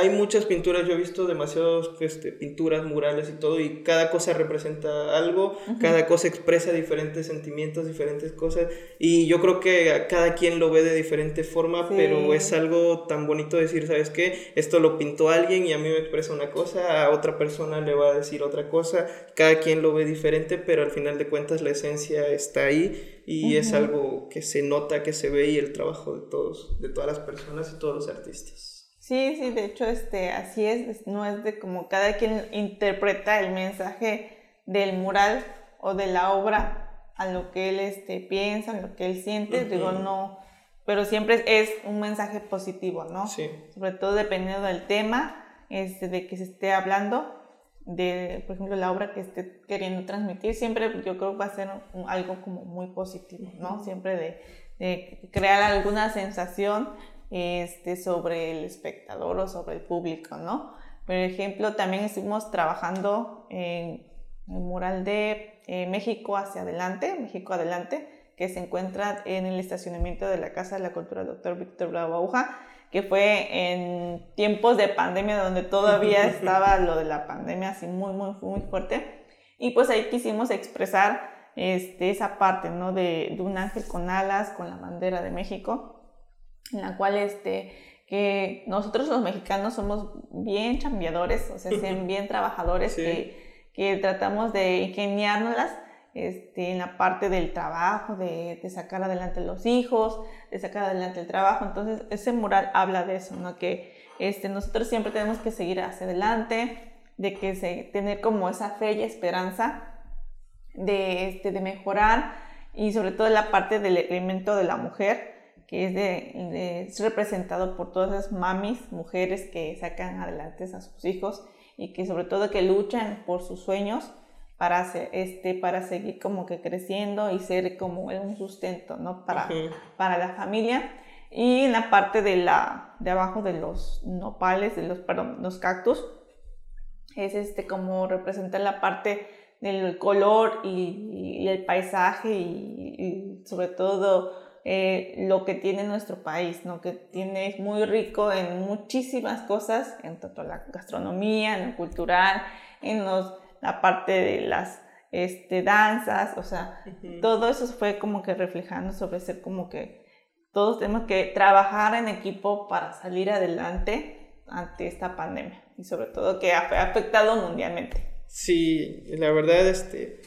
hay muchas pinturas, yo he visto demasiadas este, pinturas, murales y todo, y cada cosa representa algo, cada cosa expresa diferentes sentimientos, diferentes cosas, y yo creo que cada quien lo ve de diferente forma, pero es algo tan bonito decir, ¿sabes qué? Esto lo pintó alguien y a mí me expresa una cosa, a otra persona le va a decir otra cosa, cada quien lo ve diferente, pero al final de cuentas la esencia está ahí y es algo que se nota, que se ve y el trabajo de todos, de todas las personas y todos los artistas. Sí, sí, de hecho, este, así es, no es de como cada quien interpreta el mensaje del mural o de la obra a lo que él este, piensa, a lo que él siente, digo, no, pero siempre es un mensaje positivo, ¿no? Sí. Sobre todo dependiendo del tema este, de que se esté hablando, de, por ejemplo, la obra que esté queriendo transmitir, siempre yo creo que va a ser algo como muy positivo, ¿no? Siempre de, de crear alguna sensación este, sobre el espectador o sobre el público, ¿no? Por ejemplo, también estuvimos trabajando en el mural de eh, México hacia adelante, México adelante, que se encuentra en el estacionamiento de la Casa de la Cultura Dr. Víctor Bravo Aguja, que fue en tiempos de pandemia donde todavía [LAUGHS] estaba lo de la pandemia así muy, muy, muy fuerte. Y pues ahí quisimos expresar este, esa parte, ¿no? De, de un ángel con alas, con la bandera de México, en la cual este, que nosotros los mexicanos somos bien chambeadores, o sea, [LAUGHS] bien trabajadores, que, que, tratamos de ingeniárnoslas este, en la parte del trabajo, de, de, sacar adelante los hijos, de sacar adelante el trabajo. Entonces, ese mural habla de eso, ¿no? Que este, nosotros siempre tenemos que seguir hacia adelante, de que se, tener como esa fe y esperanza de, este, de mejorar y sobre todo la parte del elemento de la mujer que es, de, es representado por todas las mamis, mujeres que sacan adelante a sus hijos y que sobre todo que luchan por sus sueños para, este, para seguir como que creciendo y ser como un sustento, ¿no? Para, para la familia. Y en la parte de, la, de abajo de los nopales, de los, perdón, los cactus, es este como representar la parte del color y, el paisaje y sobre todo eh, lo que tiene nuestro país, ¿no? que tiene, es muy rico en muchísimas cosas, en tanto la gastronomía, en lo cultural, en los, la parte de las este, danzas, o sea, todo eso fue como que reflejando sobre ser como que todos tenemos que trabajar en equipo para salir adelante ante esta pandemia y sobre todo que ha afectado mundialmente. Sí, la verdad, este,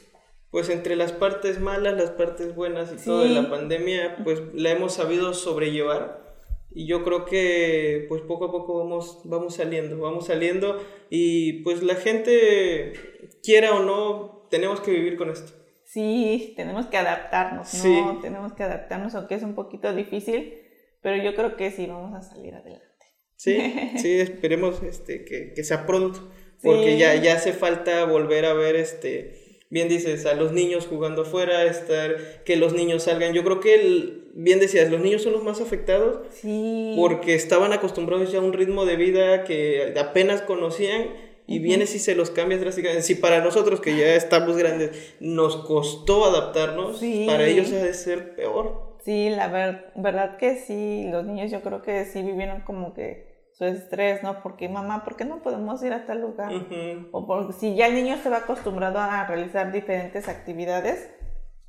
pues entre las partes malas, las partes buenas y toda la pandemia, pues la hemos sabido sobrellevar. Y yo creo que pues poco a poco vamos, vamos saliendo, vamos saliendo y pues la gente, quiera o no, tenemos que vivir con esto. Sí, tenemos que adaptarnos, ¿no? Tenemos que adaptarnos, aunque es un poquito difícil, pero yo creo que sí vamos a salir adelante. Sí, [LAUGHS] sí, esperemos este, que, que sea pronto, porque ya, ya hace falta volver a ver este bien dices, a los niños jugando afuera, estar, que los niños salgan. Yo creo que, el, bien decías, los niños son los más afectados sí. porque estaban acostumbrados ya a un ritmo de vida que apenas conocían y vienes y se los cambias drásticamente. Si para nosotros que ya estamos grandes nos costó adaptarnos, para ellos ha de ser peor. Sí, la verdad que sí, los niños yo creo que sí vivieron como que su estrés, ¿no? Porque mamá, ¿por qué no podemos ir a tal lugar? O porque si ya el niño se va acostumbrado a realizar diferentes actividades,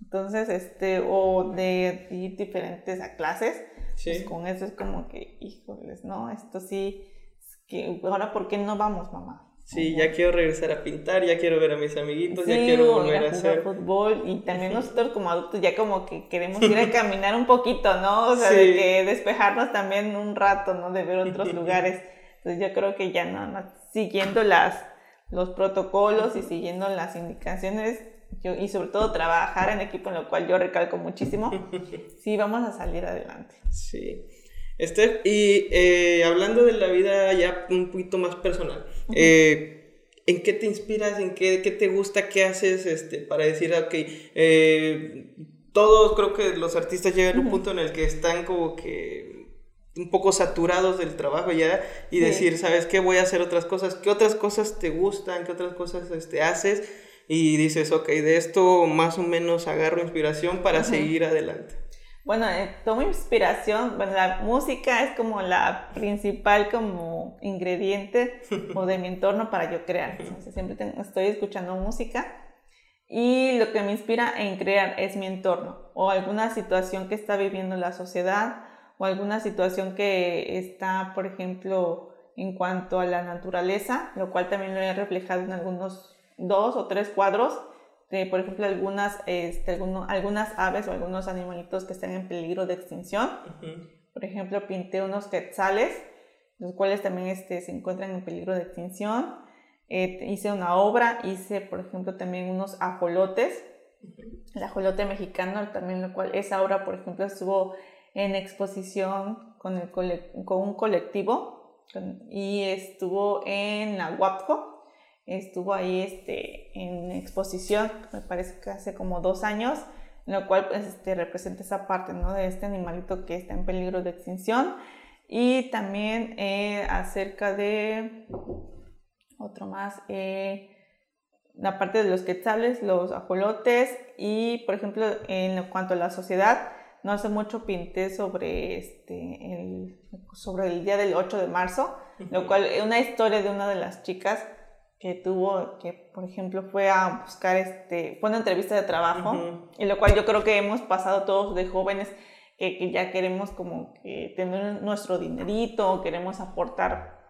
entonces, este, o de ir diferentes a clases, pues con eso es como que, híjoles, ¿no? Esto sí, que ahora, ¿por qué no vamos, mamá? Sí, ya quiero regresar a pintar, ya quiero ver a mis amiguitos, ya quiero volver a, hacer fútbol y también nosotros como adultos ya como que queremos ir a [LAUGHS] caminar un poquito, ¿no? O sea, de que despejarnos también un rato, ¿no? De ver otros [LAUGHS] lugares. Entonces yo creo que ya nada más siguiendo las los protocolos y siguiendo las indicaciones yo, y sobre todo trabajar en equipo, en lo cual yo recalco muchísimo, [LAUGHS] sí vamos a salir adelante. Sí. Este, y eh, hablando de la vida ya un poquito más personal, eh, ¿en qué te inspiras? ¿En qué, qué, te gusta? ¿Qué haces este, para decir, ok, eh, todos creo que los artistas llegan a un punto en el que están como que un poco saturados del trabajo ya y decir, ¿sabes qué? Voy a hacer otras cosas. ¿Qué otras cosas te gustan? ¿Qué otras cosas este, haces? Y dices, ok, de esto más o menos agarro inspiración para seguir adelante. Bueno, eh, tomo inspiración, bueno, la música es como la principal como ingrediente o de mi entorno para yo crear. siempre estoy escuchando música y lo que me inspira en crear es mi entorno o alguna situación que está viviendo la sociedad o alguna situación que está, por ejemplo, en cuanto a la naturaleza, lo cual también lo he reflejado en algunos dos o tres cuadros por ejemplo, algunas, este, algunas aves o algunos animalitos que están en peligro de extinción. Por ejemplo, pinté unos quetzales, los cuales también este, se encuentran en peligro de extinción. Eh, hice una obra, hice, por ejemplo, también unos ajolotes, el ajolote mexicano, también lo cual esa obra, por ejemplo, estuvo en exposición con, el con un colectivo y estuvo en la UAPFO, estuvo ahí este, en exposición, me parece que hace como dos años, en lo cual pues, este, representa esa parte ¿no? de este animalito que está en peligro de extinción. Y también eh, acerca de otro más, eh, la parte de los quetzales, los ajolotes y, por ejemplo, en cuanto a la sociedad, no hace mucho pinté sobre, este, el, sobre el día del 8 de marzo, lo cual es una historia de una de las chicas que tuvo, que por ejemplo fue a buscar, este, fue una entrevista de trabajo, y lo cual yo creo que hemos pasado todos de jóvenes que, ya queremos como que tener nuestro dinerito, queremos aportar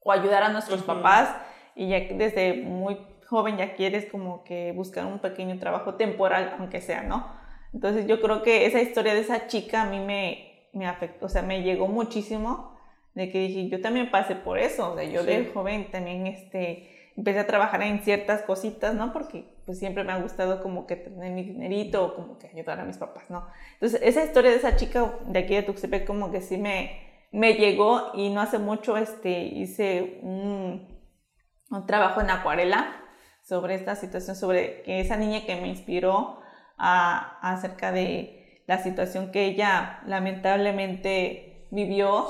o ayudar a nuestros papás, y ya desde muy joven ya quieres como que buscar un pequeño trabajo temporal, aunque sea, ¿no? Entonces yo creo que esa historia de esa chica a mí me, me afectó, o sea, me llegó muchísimo de que dije, yo también pasé por eso, o sea, yo de joven también, este, empecé a trabajar en ciertas cositas, ¿no? Porque pues siempre me ha gustado como que tener mi dinerito o como que ayudar a mis papás, ¿no? Entonces, esa historia de esa chica de aquí de Tuxtepec como que sí me, me llegó y no hace mucho este, hice un, un trabajo en acuarela sobre esta situación, sobre que esa niña que me inspiró a, acerca de la situación que ella lamentablemente vivió,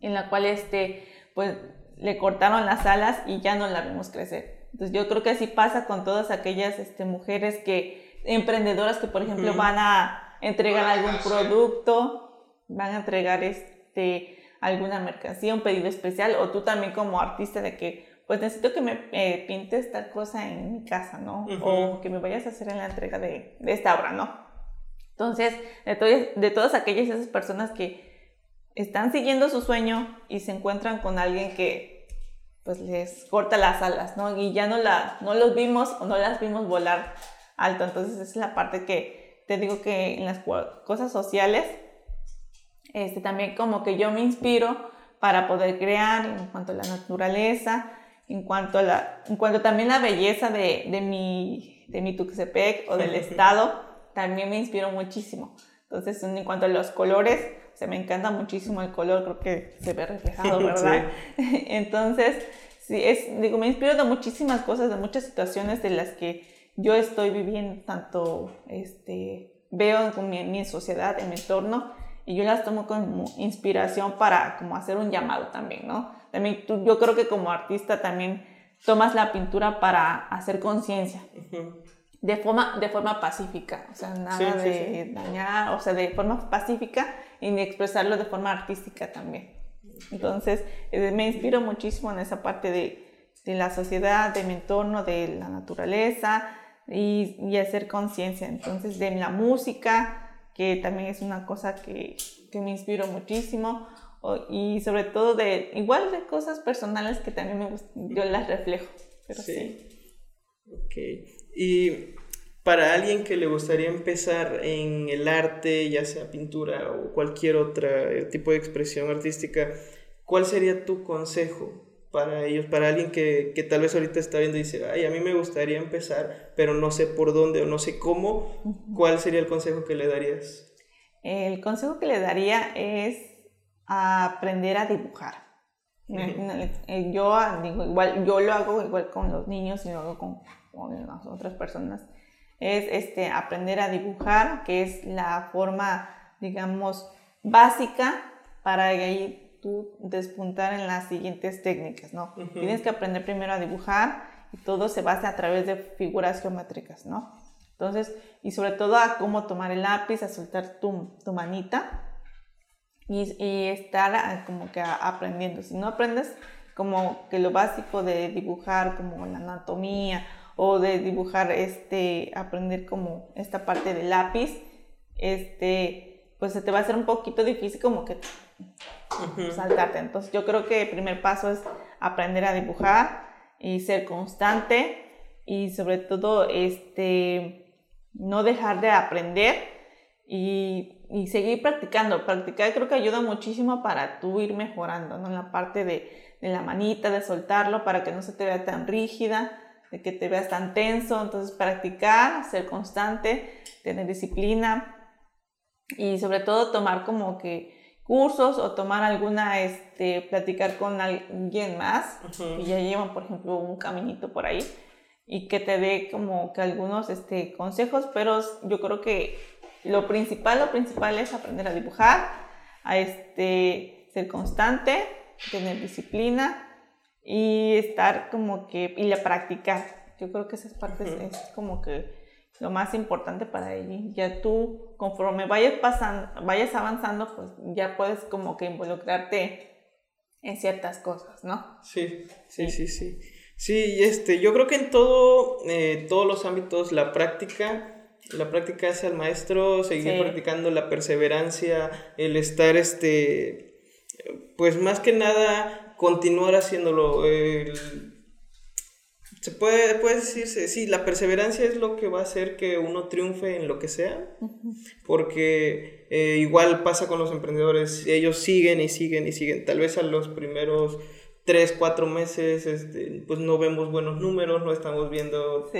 en la cual este, pues le cortaron las alas y ya no la vimos crecer. Entonces yo creo que así pasa con todas aquellas este, mujeres que, emprendedoras que por ejemplo van a entregar algún producto, van a entregar este, alguna mercancía, un pedido especial, o tú también como artista de que pues necesito que me eh, pintes esta cosa en mi casa, ¿no? O que me vayas a hacer en la entrega de, de esta obra, ¿no? Entonces, de, de todas aquellas esas personas que están siguiendo su sueño y se encuentran con alguien que pues les corta las alas, ¿no? Y ya no, la, no los vimos o no las vimos volar alto. Entonces esa es la parte que te digo que en las cosas sociales, este, también como que yo me inspiro para poder crear en cuanto a la naturaleza, en cuanto a la, en cuanto también la belleza de, de mi, de mi Tuxtepec o del estado, también me inspiro muchísimo. Entonces, en cuanto a los colores, se me encanta muchísimo el color, creo que se ve reflejado, [LAUGHS] ¿verdad? [LAUGHS] Entonces, sí, es, digo, me inspiro de muchísimas cosas, de muchas situaciones de las que yo estoy viviendo, tanto este, veo en mi, mi sociedad, en mi entorno, y yo las tomo como inspiración para como hacer un llamado también, ¿no? También tú, yo creo que como artista también tomas la pintura para hacer conciencia. De forma, de forma pacífica, o sea, nada de dañar, o sea, de forma pacífica y expresarlo de forma artística también. Entonces, eh, me inspiro muchísimo en esa parte de, de, la sociedad, de mi entorno, de la naturaleza y, y hacer conciencia. Entonces, de la música, que también es una cosa que, que me inspiro muchísimo. y sobre todo de, igual de cosas personales que también me yo las reflejo. Pero sí. sí. Ok. Y para alguien que le gustaría empezar en el arte, ya sea pintura o cualquier otro tipo de expresión artística, ¿cuál sería tu consejo para ellos? Para alguien que, que, tal vez ahorita está viendo y dice, ay, a mí me gustaría empezar, pero no sé por dónde o no sé cómo, ¿cuál sería el consejo que le darías? El consejo que le daría es aprender a dibujar. Yo digo, igual, yo lo hago igual con los niños y lo hago con, con las otras personas es este, aprender a dibujar, que es la forma, digamos, básica para ahí tú despuntar en las siguientes técnicas, ¿no? Tienes que aprender primero a dibujar y todo se basa a través de figuras geométricas, ¿no? Entonces, y sobre todo a cómo tomar el lápiz, a soltar tu, tu manita y, y, estar como que aprendiendo. Si no aprendes como que lo básico de dibujar, como la anatomía o de dibujar, este, aprender como esta parte del lápiz, este, pues se te va a hacer un poquito difícil como que saltarte. Entonces yo creo que el primer paso es aprender a dibujar y ser constante y sobre todo este, no dejar de aprender y, y, seguir practicando. Practicar creo que ayuda muchísimo para tú ir mejorando, ¿no? En la parte de, de la manita, de soltarlo para que no se te vea tan rígida de que te veas tan tenso, entonces practicar, ser constante, tener disciplina y sobre todo tomar como que cursos o tomar alguna, este, platicar con alguien más. Que ya llevan, por ejemplo, un caminito por ahí y que te dé como que algunos este, consejos, pero yo creo que lo principal, lo principal es aprender a dibujar, a este, ser constante, tener disciplina y estar como que, y la practicar. Yo creo que esas partes es como que lo más importante para ella. Ya tú, conforme vayas pasando, vayas avanzando, pues ya puedes como que involucrarte en ciertas cosas, ¿no? Sí, sí, sí, sí. Sí, este, yo creo que en todo, eh, todos los ámbitos, la práctica, la práctica hace al maestro, seguir practicando la perseverancia, el estar, este, pues más que nada, continuar haciéndolo. se puede, puede decirse, sí, la perseverancia es lo que va a hacer que uno triunfe en lo que sea, porque eh, igual pasa con los emprendedores, ellos siguen y siguen y siguen, tal vez a los primeros tres, cuatro meses, este, pues no vemos buenos números, no estamos viendo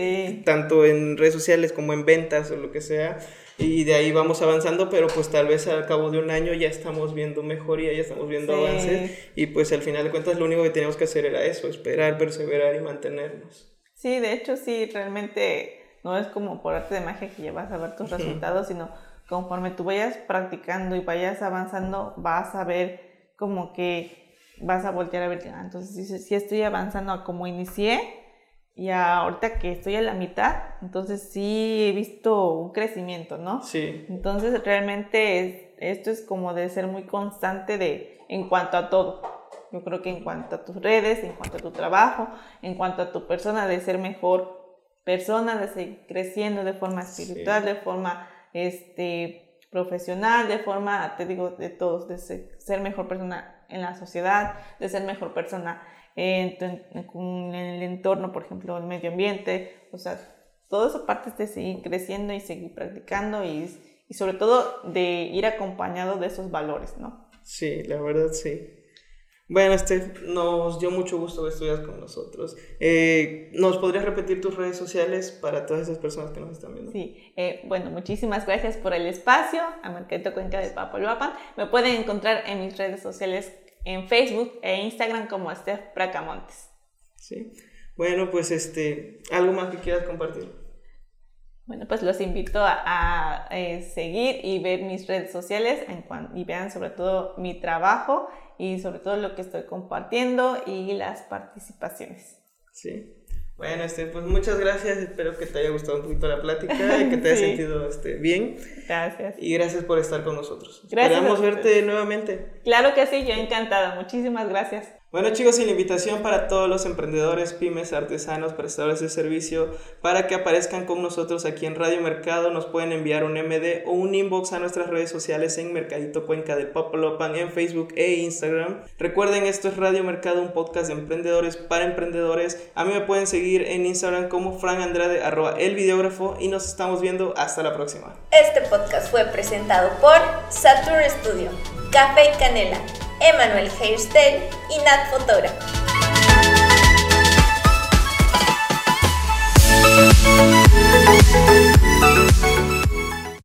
tanto en redes sociales como en ventas o lo que sea, y de ahí vamos avanzando, pero pues tal vez al cabo de un año ya estamos viendo mejoría, ya estamos viendo avances, y pues al final de cuentas lo único que teníamos que hacer era eso, esperar, perseverar y mantenernos. Sí, de hecho sí, realmente no es como por arte de magia que ya vas a ver tus resultados, sino conforme tú vayas practicando y vayas avanzando, vas a ver como que vas a voltear a ver, ah, entonces si, estoy avanzando a como inicié y ahorita que estoy a la mitad, entonces sí he visto un crecimiento, ¿no? Sí. Entonces realmente esto es como de ser muy constante de, en cuanto a todo. Yo creo que en cuanto a tus redes, en cuanto a tu trabajo, en cuanto a tu persona, de ser mejor persona, de seguir creciendo de forma espiritual, de forma este, profesional, de forma, te digo, de todos, de ser mejor persona en la sociedad, de ser mejor persona en, el entorno, por ejemplo, el medio ambiente, o sea, todo eso parte de seguir creciendo y seguir practicando y, y sobre todo de ir acompañado de esos valores, ¿no? Sí, la verdad sí. Bueno, este, nos dio mucho gusto que estuvieras con nosotros. Eh, ¿Nos podrías repetir tus redes sociales para todas esas personas que nos están viendo? Sí, eh, bueno, muchísimas gracias por el espacio a Mercadito Cuenca de Papaloapan. Me pueden encontrar en mis redes sociales en Facebook e Instagram como Steph Bracamontes. Sí, bueno, pues este, ¿algo más que quieras compartir? Bueno, pues los invito a, eh, seguir y ver mis redes sociales y vean sobre todo mi trabajo y sobre todo lo que estoy compartiendo y las participaciones. Sí. Bueno, este, pues muchas gracias. Espero que te haya gustado un poquito la plática y que te [LAUGHS] hayas sentido este, bien. Gracias. Y gracias por estar con nosotros. Gracias. Esperamos verte nuevamente. Claro que sí, yo encantada. Muchísimas gracias. Bueno chicos, y la invitación para todos los emprendedores, pymes, artesanos, prestadores de servicio, para que aparezcan con nosotros aquí en Radio Mercado, nos pueden enviar un MD o un inbox a nuestras redes sociales en Mercadito Cuenca de Popolopan en Facebook e Instagram. Recuerden, esto es Radio Mercado, un podcast de emprendedores para emprendedores. A mí me pueden seguir en Instagram como Frank Andrade, arroba el videógrafo, y nos estamos viendo hasta la próxima. Este podcast fue presentado por Saturn Studio, Café y Canela Emanuel Hairstyle y Nat Fotógrafo.